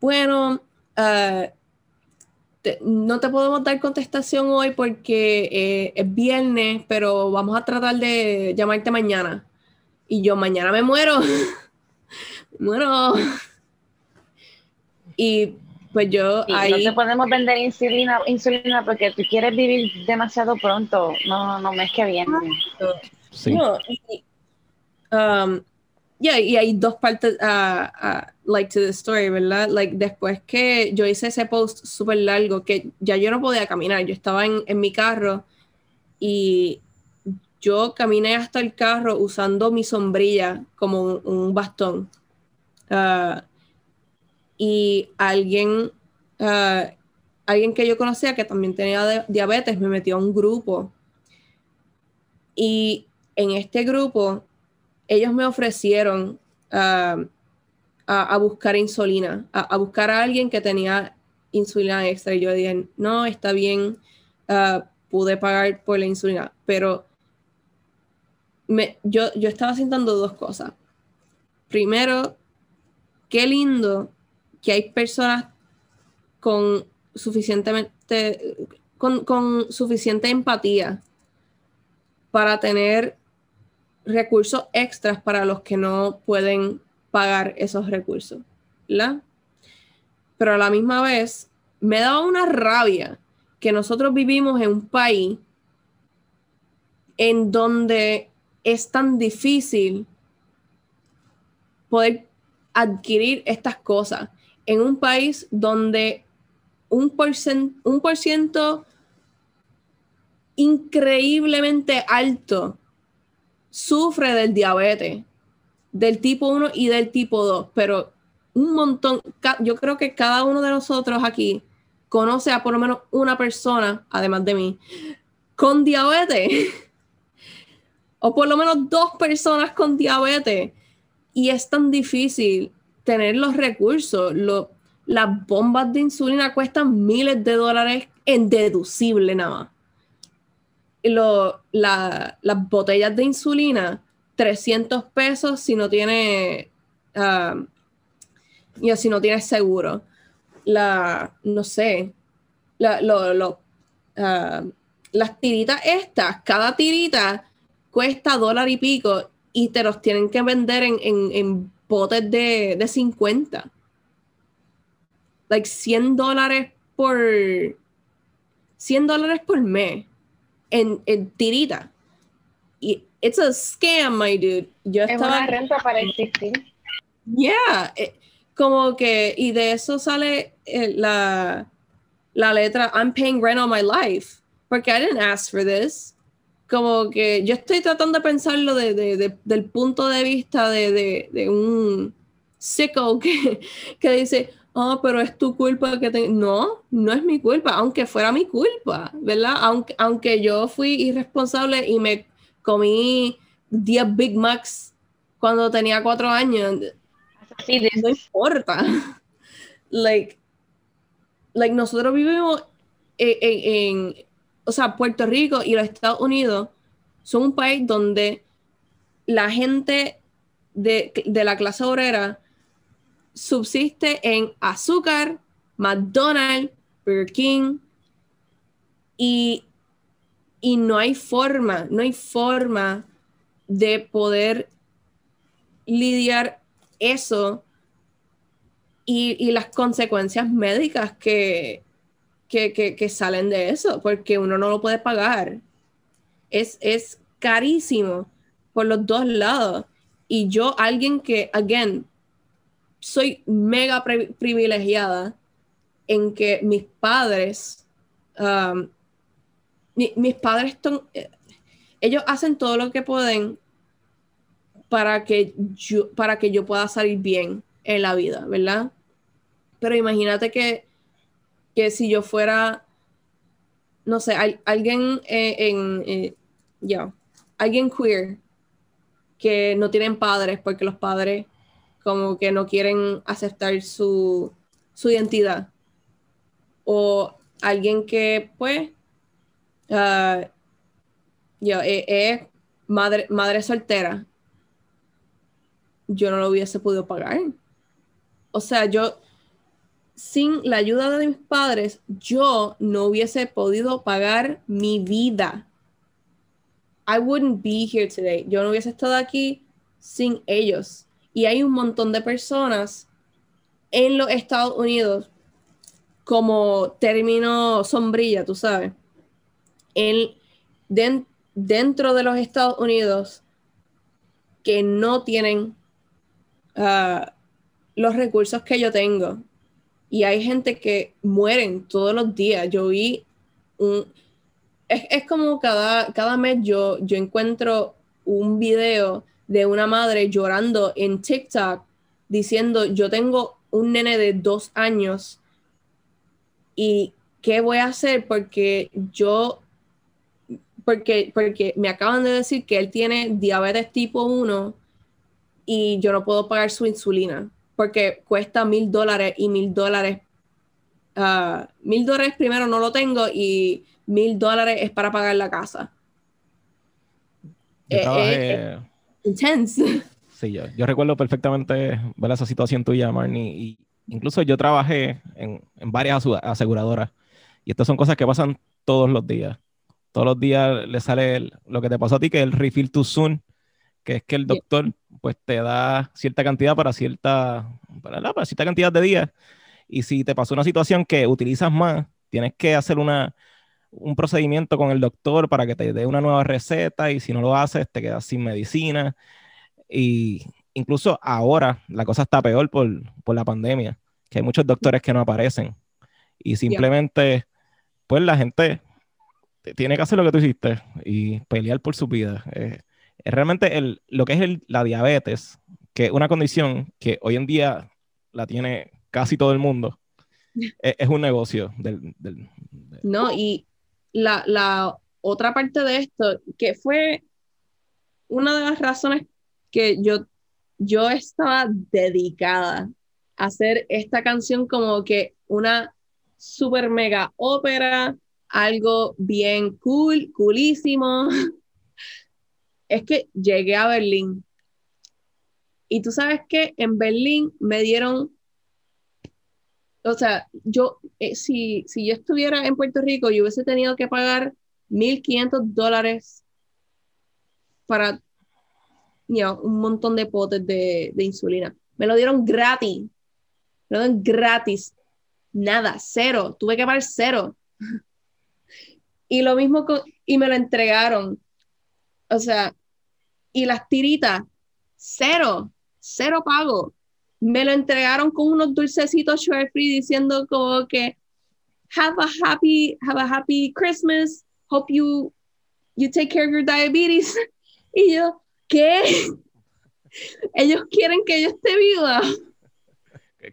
bueno, uh, no te podemos dar contestación hoy porque eh, es viernes, pero vamos a tratar de llamarte mañana. Y yo mañana me muero. [laughs] muero. Y pues yo ahí... No te podemos vender insulina, insulina porque tú quieres vivir demasiado pronto. No, no, mes que viene. Sí. No, um, Yeah, y hay dos partes, uh, uh, like, to the story, ¿verdad? Like, después que yo hice ese post súper largo, que ya yo no podía caminar, yo estaba en, en mi carro y yo caminé hasta el carro usando mi sombrilla como un, bastón. Uh, y alguien, alguien que yo conocía que también tenía diabetes me metió a un grupo. Y en este grupo ellos me ofrecieron ah, a, buscar insulina, a, buscar a alguien que tenía insulina extra. Y yo dije, no, está bien, ah, pude pagar por la insulina, pero me, yo, yo estaba sintiendo dos cosas. Primero, qué lindo que hay personas con suficientemente con suficiente empatía para tener recursos extras para los que no pueden pagar esos recursos. Pero a la misma vez me da una rabia que nosotros vivimos en un país en donde es tan difícil poder adquirir estas cosas, en un país donde un por, un por ciento increíblemente alto sufre del diabetes, del tipo 1 y del tipo 2, pero un montón, yo creo que cada uno de nosotros aquí conoce a por lo menos una persona, además de mí, con diabetes, [laughs] o por lo menos dos personas con diabetes, y es tan difícil tener los recursos, las bombas de insulina cuestan miles de dólares en deducible nada más lo, las botellas de insulina, 300 pesos si no tiene, uh, si no tienes seguro. La, no sé, la, lo, ah, las tiritas estas, cada tirita cuesta dólar y pico y te los tienen que vender en, en, botes de, de 50. Like 100 dólares por 100 dólares por mes en, en tirita. Y it's a scam, my dude. Yo es estaba, una renta para existir. Yeah, eh, como que, y de eso sale eh, la, la letra I'm paying rent on my life, porque I didn't ask for this. Como que yo estoy tratando de pensarlo de, de, de, del punto de vista de, un sicko que, [laughs] que dice, ah, pero es tu culpa que te... No, no es mi culpa, aunque fuera mi culpa, ¿verdad? Aunque, aunque yo fui irresponsable y me comí 10 Big Macs cuando tenía cuatro años, no importa. [laughs] like, like, nosotros vivimos en, o sea, Puerto Rico y los Estados Unidos son un país donde la gente de, de la clase obrera subsiste en azúcar, McDonald's, Burger King y, y no hay forma, no hay forma de poder lidiar eso y, las consecuencias médicas que, que, salen de eso, porque uno no lo puede pagar. Es, es carísimo por los dos lados. Y yo, alguien que, again, soy mega privilegiada en que mis padres, um, mis padres, eh, ellos hacen todo lo que pueden para que yo, para que yo pueda salir bien en la vida, ¿verdad? Pero imagínate que, que si yo fuera, no sé, alguien eh, en, eh, alguien queer que no tienen padres porque los padres como que no quieren aceptar su, su identidad. O alguien que, pues, uh, es madre, madre soltera. Yo no lo hubiese podido pagar. O sea, yo, sin la ayuda de mis padres, yo no hubiese podido pagar mi vida. I wouldn't be here today. Yo no hubiese estado aquí sin ellos. Y hay un montón de personas en los Estados Unidos como término sombrilla, tú sabes, en, dentro de los Estados Unidos que no tienen ah, los recursos que yo tengo. Y hay gente que mueren todos los días. Yo vi un... Es, como cada, cada mes yo, yo encuentro un video de una madre llorando en TikTok diciendo, yo tengo un nene de dos años y ¿qué voy a hacer? Porque yo, porque, porque me acaban de decir que él tiene diabetes tipo 1 y yo no puedo pagar su insulina porque cuesta mil dólares y mil dólares, ah, mil dólares primero no lo tengo y mil dólares es para pagar la casa. Eh, eh, intense. Sí, yo, yo recuerdo perfectamente ver esa situación tuya, Marnie, y incluso yo trabajé en, en varias aseguradoras y estas son cosas que pasan todos los días. Todos los días le sale lo que te pasó a ti, que es el refill too soon, que es que el doctor pues te da cierta cantidad para cierta, para, para cierta cantidad de días. Y si te pasó una situación que utilizas más, tienes que hacer una, un procedimiento con el doctor para que te dé una nueva receta y si no lo haces te quedas sin medicina. Y incluso ahora la cosa está peor por, la pandemia, que hay muchos doctores que no aparecen y simplemente pues la gente tiene que hacer lo que tú hiciste y pelear por su vida. Eh, es realmente el, lo que es la diabetes, que es una condición que hoy en día la tiene casi todo el mundo, [laughs] e, es, un negocio del, No, y la, otra parte de esto, que fue una de las razones que yo, yo estaba dedicada a hacer esta canción como que una super mega ópera, algo bien cool, coolísimo. [laughs] Es que llegué a Berlín. Y tú sabes que en Berlín me dieron o sea, yo, eh, si, si yo estuviera en Puerto Rico, yo hubiese tenido que pagar 1.500 dólares para un montón de potes de, insulina. Me lo dieron gratis. Me lo dieron gratis. Nada, cero. Tuve que pagar cero. [laughs] y lo mismo con, y me lo entregaron. O sea, y las tiritas, cero, cero pago me lo entregaron con unos dulcecitos sugar free diciendo como que have a happy have a happy Christmas. Hope you you take care of your diabetes. [laughs] Y yo qué [laughs] ellos quieren que yo esté viva.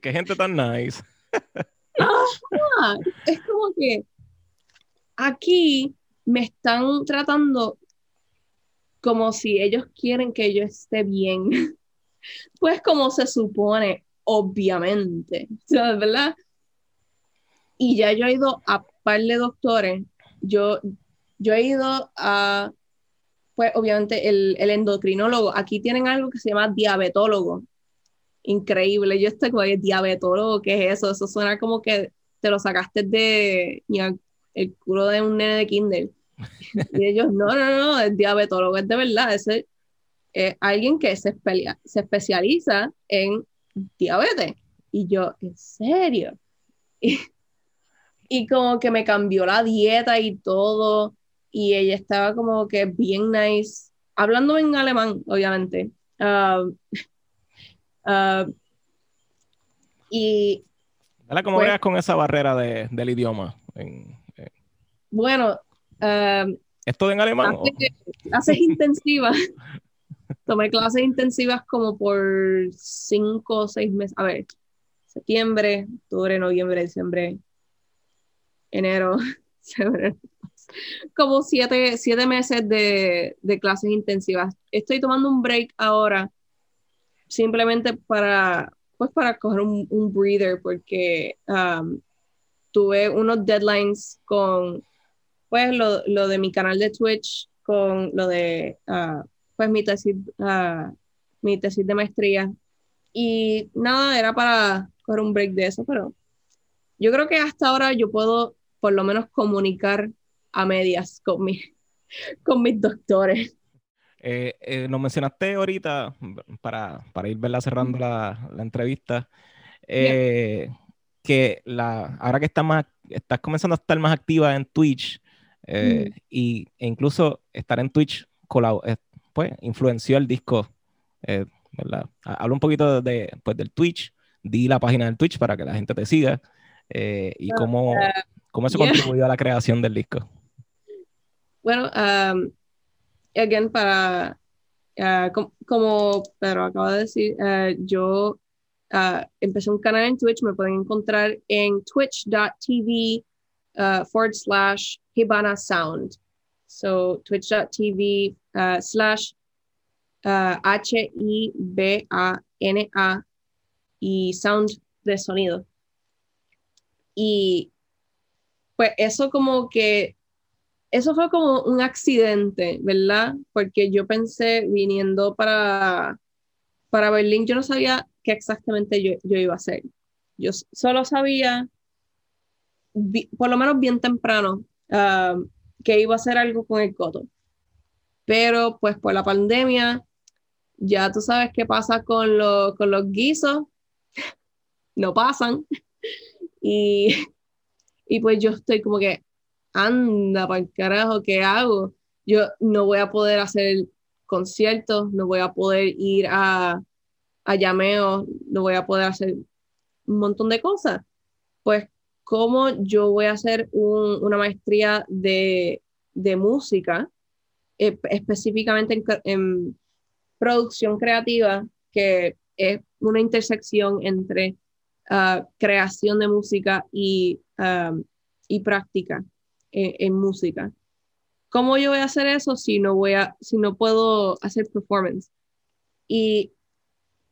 Qué, gente tan nice. [laughs] Es como que aquí me están tratando como si ellos quieren que yo esté bien pues como se supone, obviamente, ¿verdad? Y ya yo he ido a par de doctores, yo, yo he ido a, pues obviamente el, el endocrinólogo, aquí tienen algo que se llama diabetólogo, increíble, yo estoy como, diabetólogo, ¿qué es eso? Eso suena como que te lo sacaste de el culo de un nene de kinder. [laughs] Y ellos, no, no, no, el diabetólogo es de verdad, ese alguien que se, se especializa en diabetes. Y yo, ¿en serio? Y, como que me cambió la dieta y todo. Y ella estaba como que bien nice, hablando en alemán, obviamente. Uh, uh, y. ¿Cómo pues, con esa barrera de, del idioma? En, Bueno. Uh, ¿Es todo en alemán? Clases intensivas. [laughs] Tomé clases intensivas como por cinco o seis meses. A ver, septiembre, octubre, noviembre, diciembre, enero, [laughs] como siete, siete meses de, de, clases intensivas. Estoy tomando un break ahora simplemente para, pues para coger un, un breather porque um, tuve unos deadlines con pues lo, lo, de mi canal de Twitch, con lo de uh, pues mi tesis, uh, mi tesis de maestría. Y nada, era para coger un break de eso, pero yo creo que hasta ahora yo puedo por lo menos comunicar a medias con, mi, [laughs] con mis doctores. Eh, eh, nos mencionaste ahorita, para, para ir verla cerrando la, la entrevista, eh, que la, ahora que estás, más, estás comenzando a estar más activa en Twitch, eh, mm. y, e incluso estar en Twitch pues, influenció el disco, ¿verdad? Habla un poquito de, pues, del Twitch, di la página del Twitch para que la gente te siga, y ah, cómo, cómo eso contribuyó a la creación del disco. Bueno, um, again, para, uh, como Pedro acaba de decir, uh, yo uh, empecé un canal en Twitch, me pueden encontrar en twitch.tv forward slash Hibana Sound. So, twitch.tv slash H-I-B-A-N-A y sound de sonido. Y pues eso como que eso fue como un accidente, ¿verdad? Porque yo pensé viniendo para, para Berlín, yo no sabía qué exactamente yo, iba a hacer. Yo solo sabía, por lo menos bien temprano, ah, que iba a hacer algo con el coto. Pero pues por la pandemia, ya tú sabes qué pasa con, con los guisos, [laughs] no pasan. [laughs] Y, y pues yo estoy como que, anda, para el carajo, ¿qué hago? Yo no voy a poder hacer conciertos, no voy a poder ir a, a llameos, no voy a poder hacer un montón de cosas. Pues, ¿cómo yo voy a hacer una maestría de, de música, eh, específicamente en, en, producción creativa, que es una intersección entre ah, creación de música y, y práctica? en, música. ¿Cómo yo voy a hacer eso si no, voy a, si no puedo hacer performance? Y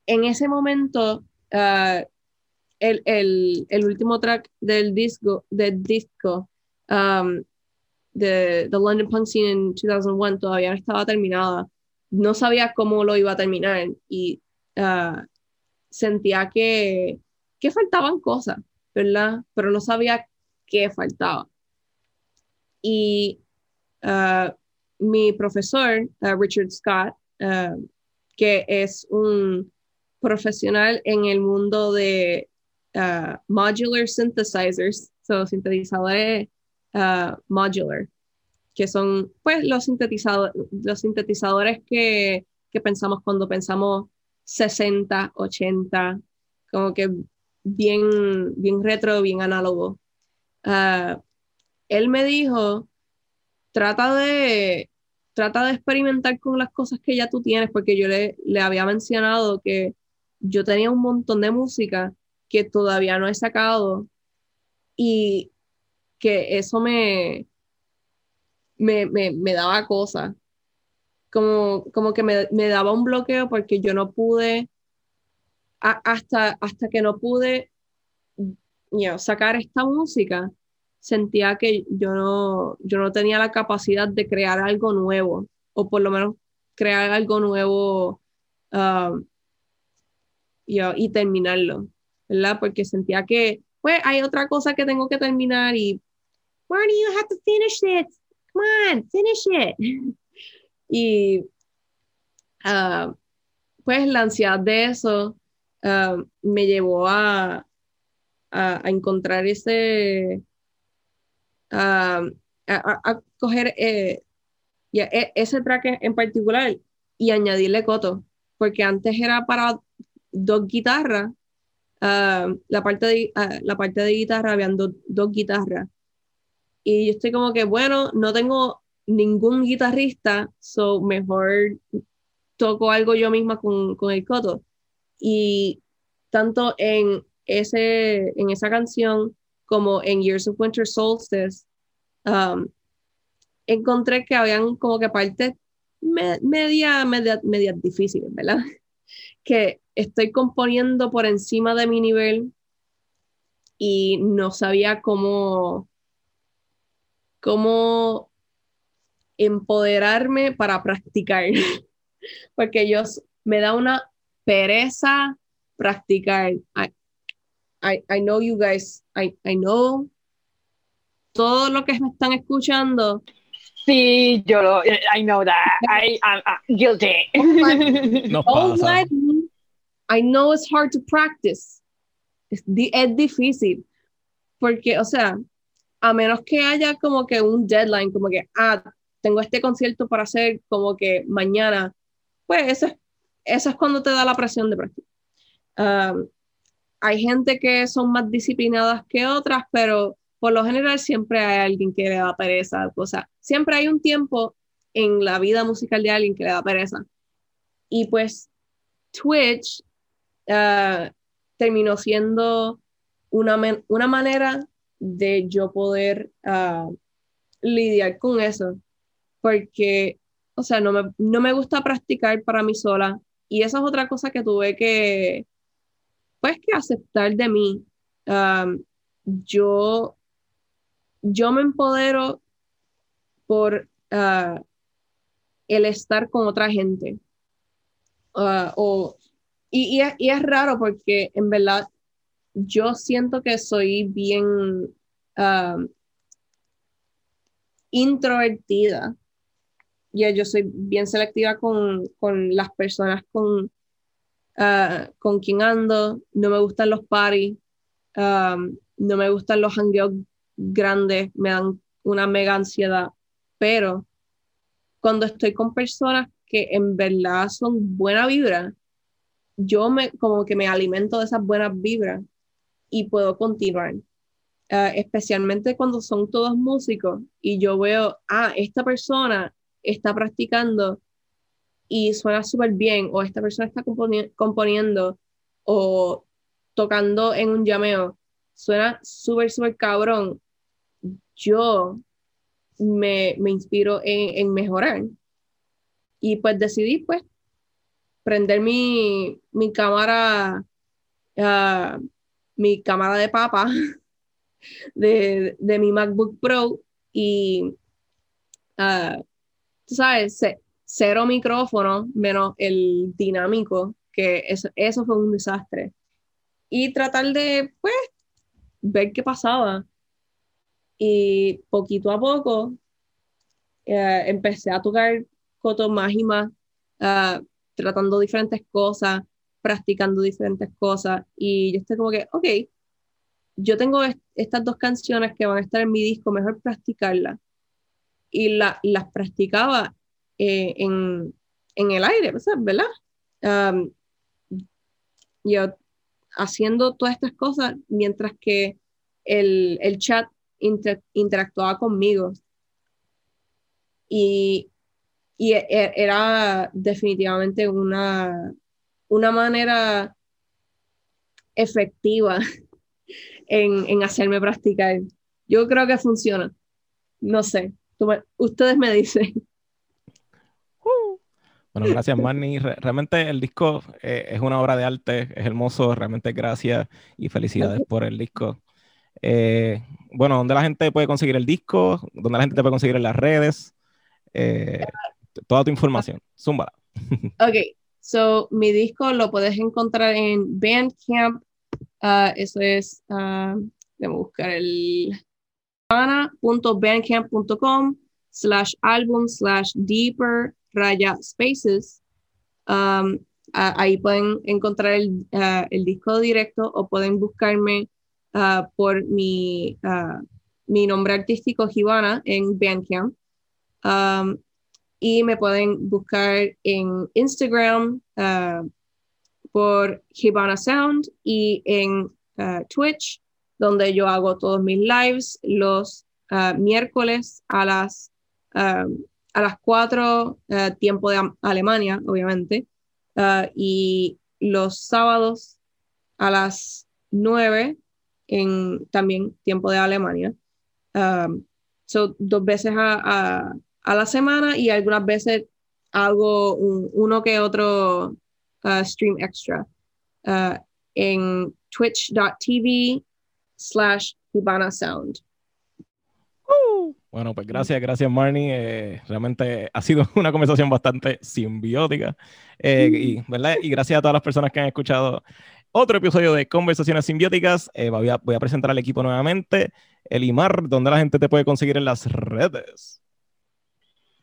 en ese momento, ah, el, el, el, último track del disco, del disco um, de The London Punk Scene en 2001 todavía no estaba terminada. No sabía cómo lo iba a terminar y uh, sentía que, que faltaban cosas, ¿verdad? Pero no sabía qué faltaba. Y uh, mi profesor, uh, Richard Scott, uh, que es un profesional en el mundo de modular synthesizers, so sintetizadores modular, que son pues los, sintetizadores, los sintetizadores que, que pensamos cuando pensamos 60, 80, como que bien, bien retro, bien análogo. Uh, él me dijo, trata de, trata de experimentar con las cosas que ya tú tienes, porque yo le, le había mencionado que yo tenía un montón de música que todavía no he sacado y que eso me, me, me, daba cosas. Como, como que me, me, daba un bloqueo porque yo no pude, hasta, hasta que no pude sacar esta música, sentía que yo no, yo no tenía la capacidad de crear algo nuevo, o por lo menos crear algo nuevo um, y, terminarlo, ¿verdad? Porque sentía que, pues, hay otra cosa que tengo que terminar y, why do you have to finish it? Come on, finish it. [laughs] y, uh, pues, la ansiedad de eso um, me llevó a, a, encontrar ese, um, a, coger eh, e, ese track en particular y añadirle coto, porque antes era para dos guitarras, um, la, parte de, uh, la parte de guitarra habían dos guitarras. Y yo estoy como que, bueno, no tengo ningún guitarrista, so mejor toco algo yo misma con, con el coto. Y tanto en, ese, en esa canción como en Years of Winter Solstice, um, encontré que habían como que partes media, media, media difíciles, ¿verdad? [laughs] Que estoy componiendo por encima de mi nivel y no sabía cómo, cómo empoderarme para practicar. [laughs] Porque yo me da una pereza practicar. I, I, I know you guys, I, I know todo lo que me están escuchando. Sí, yo lo, I know that. [laughs] I am guilty. no pasa. I know it's hard to practice. Es, es difícil. Porque, o sea, a menos que haya como que un deadline, como que, ah, tengo este concierto para hacer como que mañana, pues eso, eso es cuando te da la presión de práctica. Um, hay gente que son más disciplinadas que otras, pero por lo general siempre hay alguien que le da pereza. O sea, siempre hay un tiempo en la vida musical de alguien que le da pereza. Y pues Twitch uh, terminó siendo una, una manera de yo poder uh, lidiar con eso porque, o sea, no me, no me gusta practicar para mí sola. Y esa es otra cosa que tuve que, pues, que aceptar de mí. yo, yo me empodero por ah, el estar con otra gente. Ah, o, y, y, es, y, es, raro porque en verdad yo siento que soy bien introvertida. Yo soy bien selectiva con, con las personas con, uh, con quien ando, no me gustan los parties, um, no me gustan los hangouts grandes, me dan una mega ansiedad, pero cuando estoy con personas que en verdad son buena vibra, yo me como que me alimento de esas buenas vibras y puedo continuar. Uh, especialmente cuando son todos músicos y yo veo, ah, esta persona está practicando y suena súper bien, o esta persona está componiendo o tocando en un llameo, suena súper, súper cabrón, yo me, me inspiro en, en, mejorar. Y pues decidí, pues, prender mi, mi cámara, uh, mi cámara de papa [laughs] de, de mi MacBook Pro y uh, sabes, cero micrófono menos el dinámico, que eso, eso fue un desastre. Y tratar de, pues, ver qué pasaba. Y poquito a poco eh, empecé a tocar coto más y más, uh, tratando diferentes cosas, practicando diferentes cosas. Y yo estoy como que, ok, yo tengo estas dos canciones que van a estar en mi disco, mejor practicarlas y la, las practicaba eh, en, en, el aire, ¿verdad? yo haciendo todas estas cosas mientras que el, el chat interactuaba conmigo. Y, y e, e, era definitivamente una, una manera efectiva [laughs] en, en hacerme practicar. Yo creo que funciona. No sé ustedes me dicen. [laughs] Uh. Bueno, gracias, Manny. realmente el disco eh, es una obra de arte, es hermoso. Realmente gracias y felicidades por el disco. Eh, bueno, ¿dónde la gente puede conseguir el disco? ¿Dónde la gente te puede conseguir en las redes? Eh, toda tu información. Zúmbala. Ok, so mi disco lo puedes encontrar en Bandcamp. Uh, eso es, uh, buscar el ana.bandcamp.com slash album slash deeper raya spaces. Um, ahí pueden encontrar el, el, disco directo o pueden buscarme por mi, mi nombre artístico Gibana en Bandcamp. Um, y me pueden buscar en Instagram por Hibana Sound y en Twitch, donde yo hago todos mis lives los miércoles a las a las 4, eh, tiempo de Alemania, obviamente, y los sábados a las 9, en también tiempo de Alemania. Um, dos veces a, la semana y algunas veces hago uno que otro uh, stream extra uh, en twitch.tv slash Cubana Sound. Bueno, pues gracias, gracias Marnie. Eh, realmente ha sido [laughs] una conversación bastante simbiótica. Eh, y, ¿verdad? y gracias a todas las personas que han escuchado otro episodio de Conversaciones Simbióticas. Eh, voy, a, voy, a, presentar al equipo nuevamente. Elimar, ¿dónde la gente te puede conseguir en las redes?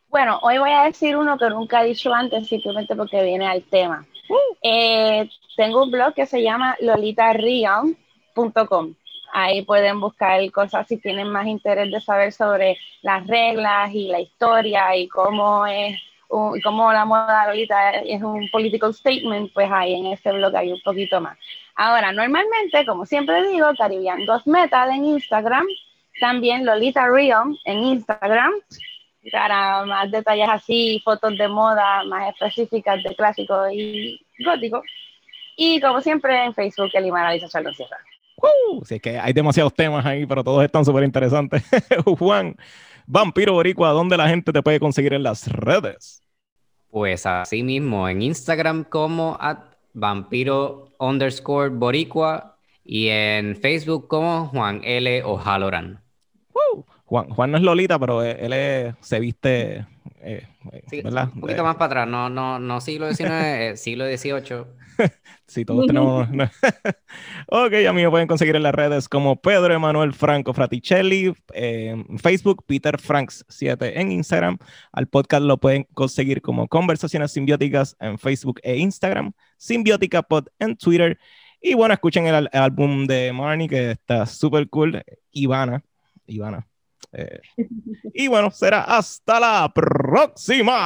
Bueno, hoy voy a decir uno que nunca he dicho antes, simplemente porque viene al tema. Uh. tengo un blog que se llama lolitareal.com Ahí pueden buscar cosas si tienen más interés de saber sobre las reglas y la historia y cómo es cómo la moda ahorita es un political statement, pues ahí en ese blog hay un poquito más. Ahora, normalmente, como siempre digo, Caribbean Ghost Metal en Instagram, también Lolita Real en Instagram, para más detalles así, fotos de moda más específicas de clásico y gótico. Y como siempre en Facebook, Elimar Alicia Charlon Sierra. Uh, es que hay demasiados temas ahí, pero todos están súper interesantes. [laughs] Juan, Vampiro Boricua, ¿dónde la gente te puede conseguir en las redes? Pues así mismo, en Instagram como at vampiro underscore boricua y en Facebook como Juan L. o Haloran. Juan, Juan no es Lolita, pero él, se viste, eh, Un poquito más para atrás, no, no, no siglo XIX, [laughs] eh, siglo XVIII. [laughs] sí, todos tenemos. [laughs] ok, amigos, pueden conseguir en las redes como Pedro Emanuel Franco Fraticelli, en Facebook, Peter Franks 7 en Instagram. Al podcast lo pueden conseguir como Conversaciones Simbióticas en Facebook e Instagram, Simbiótica Pod en Twitter. Y bueno, escuchen el, álbum de Marnie que está súper cool, Ivana. Ivana. Eh, y bueno, será hasta la próxima.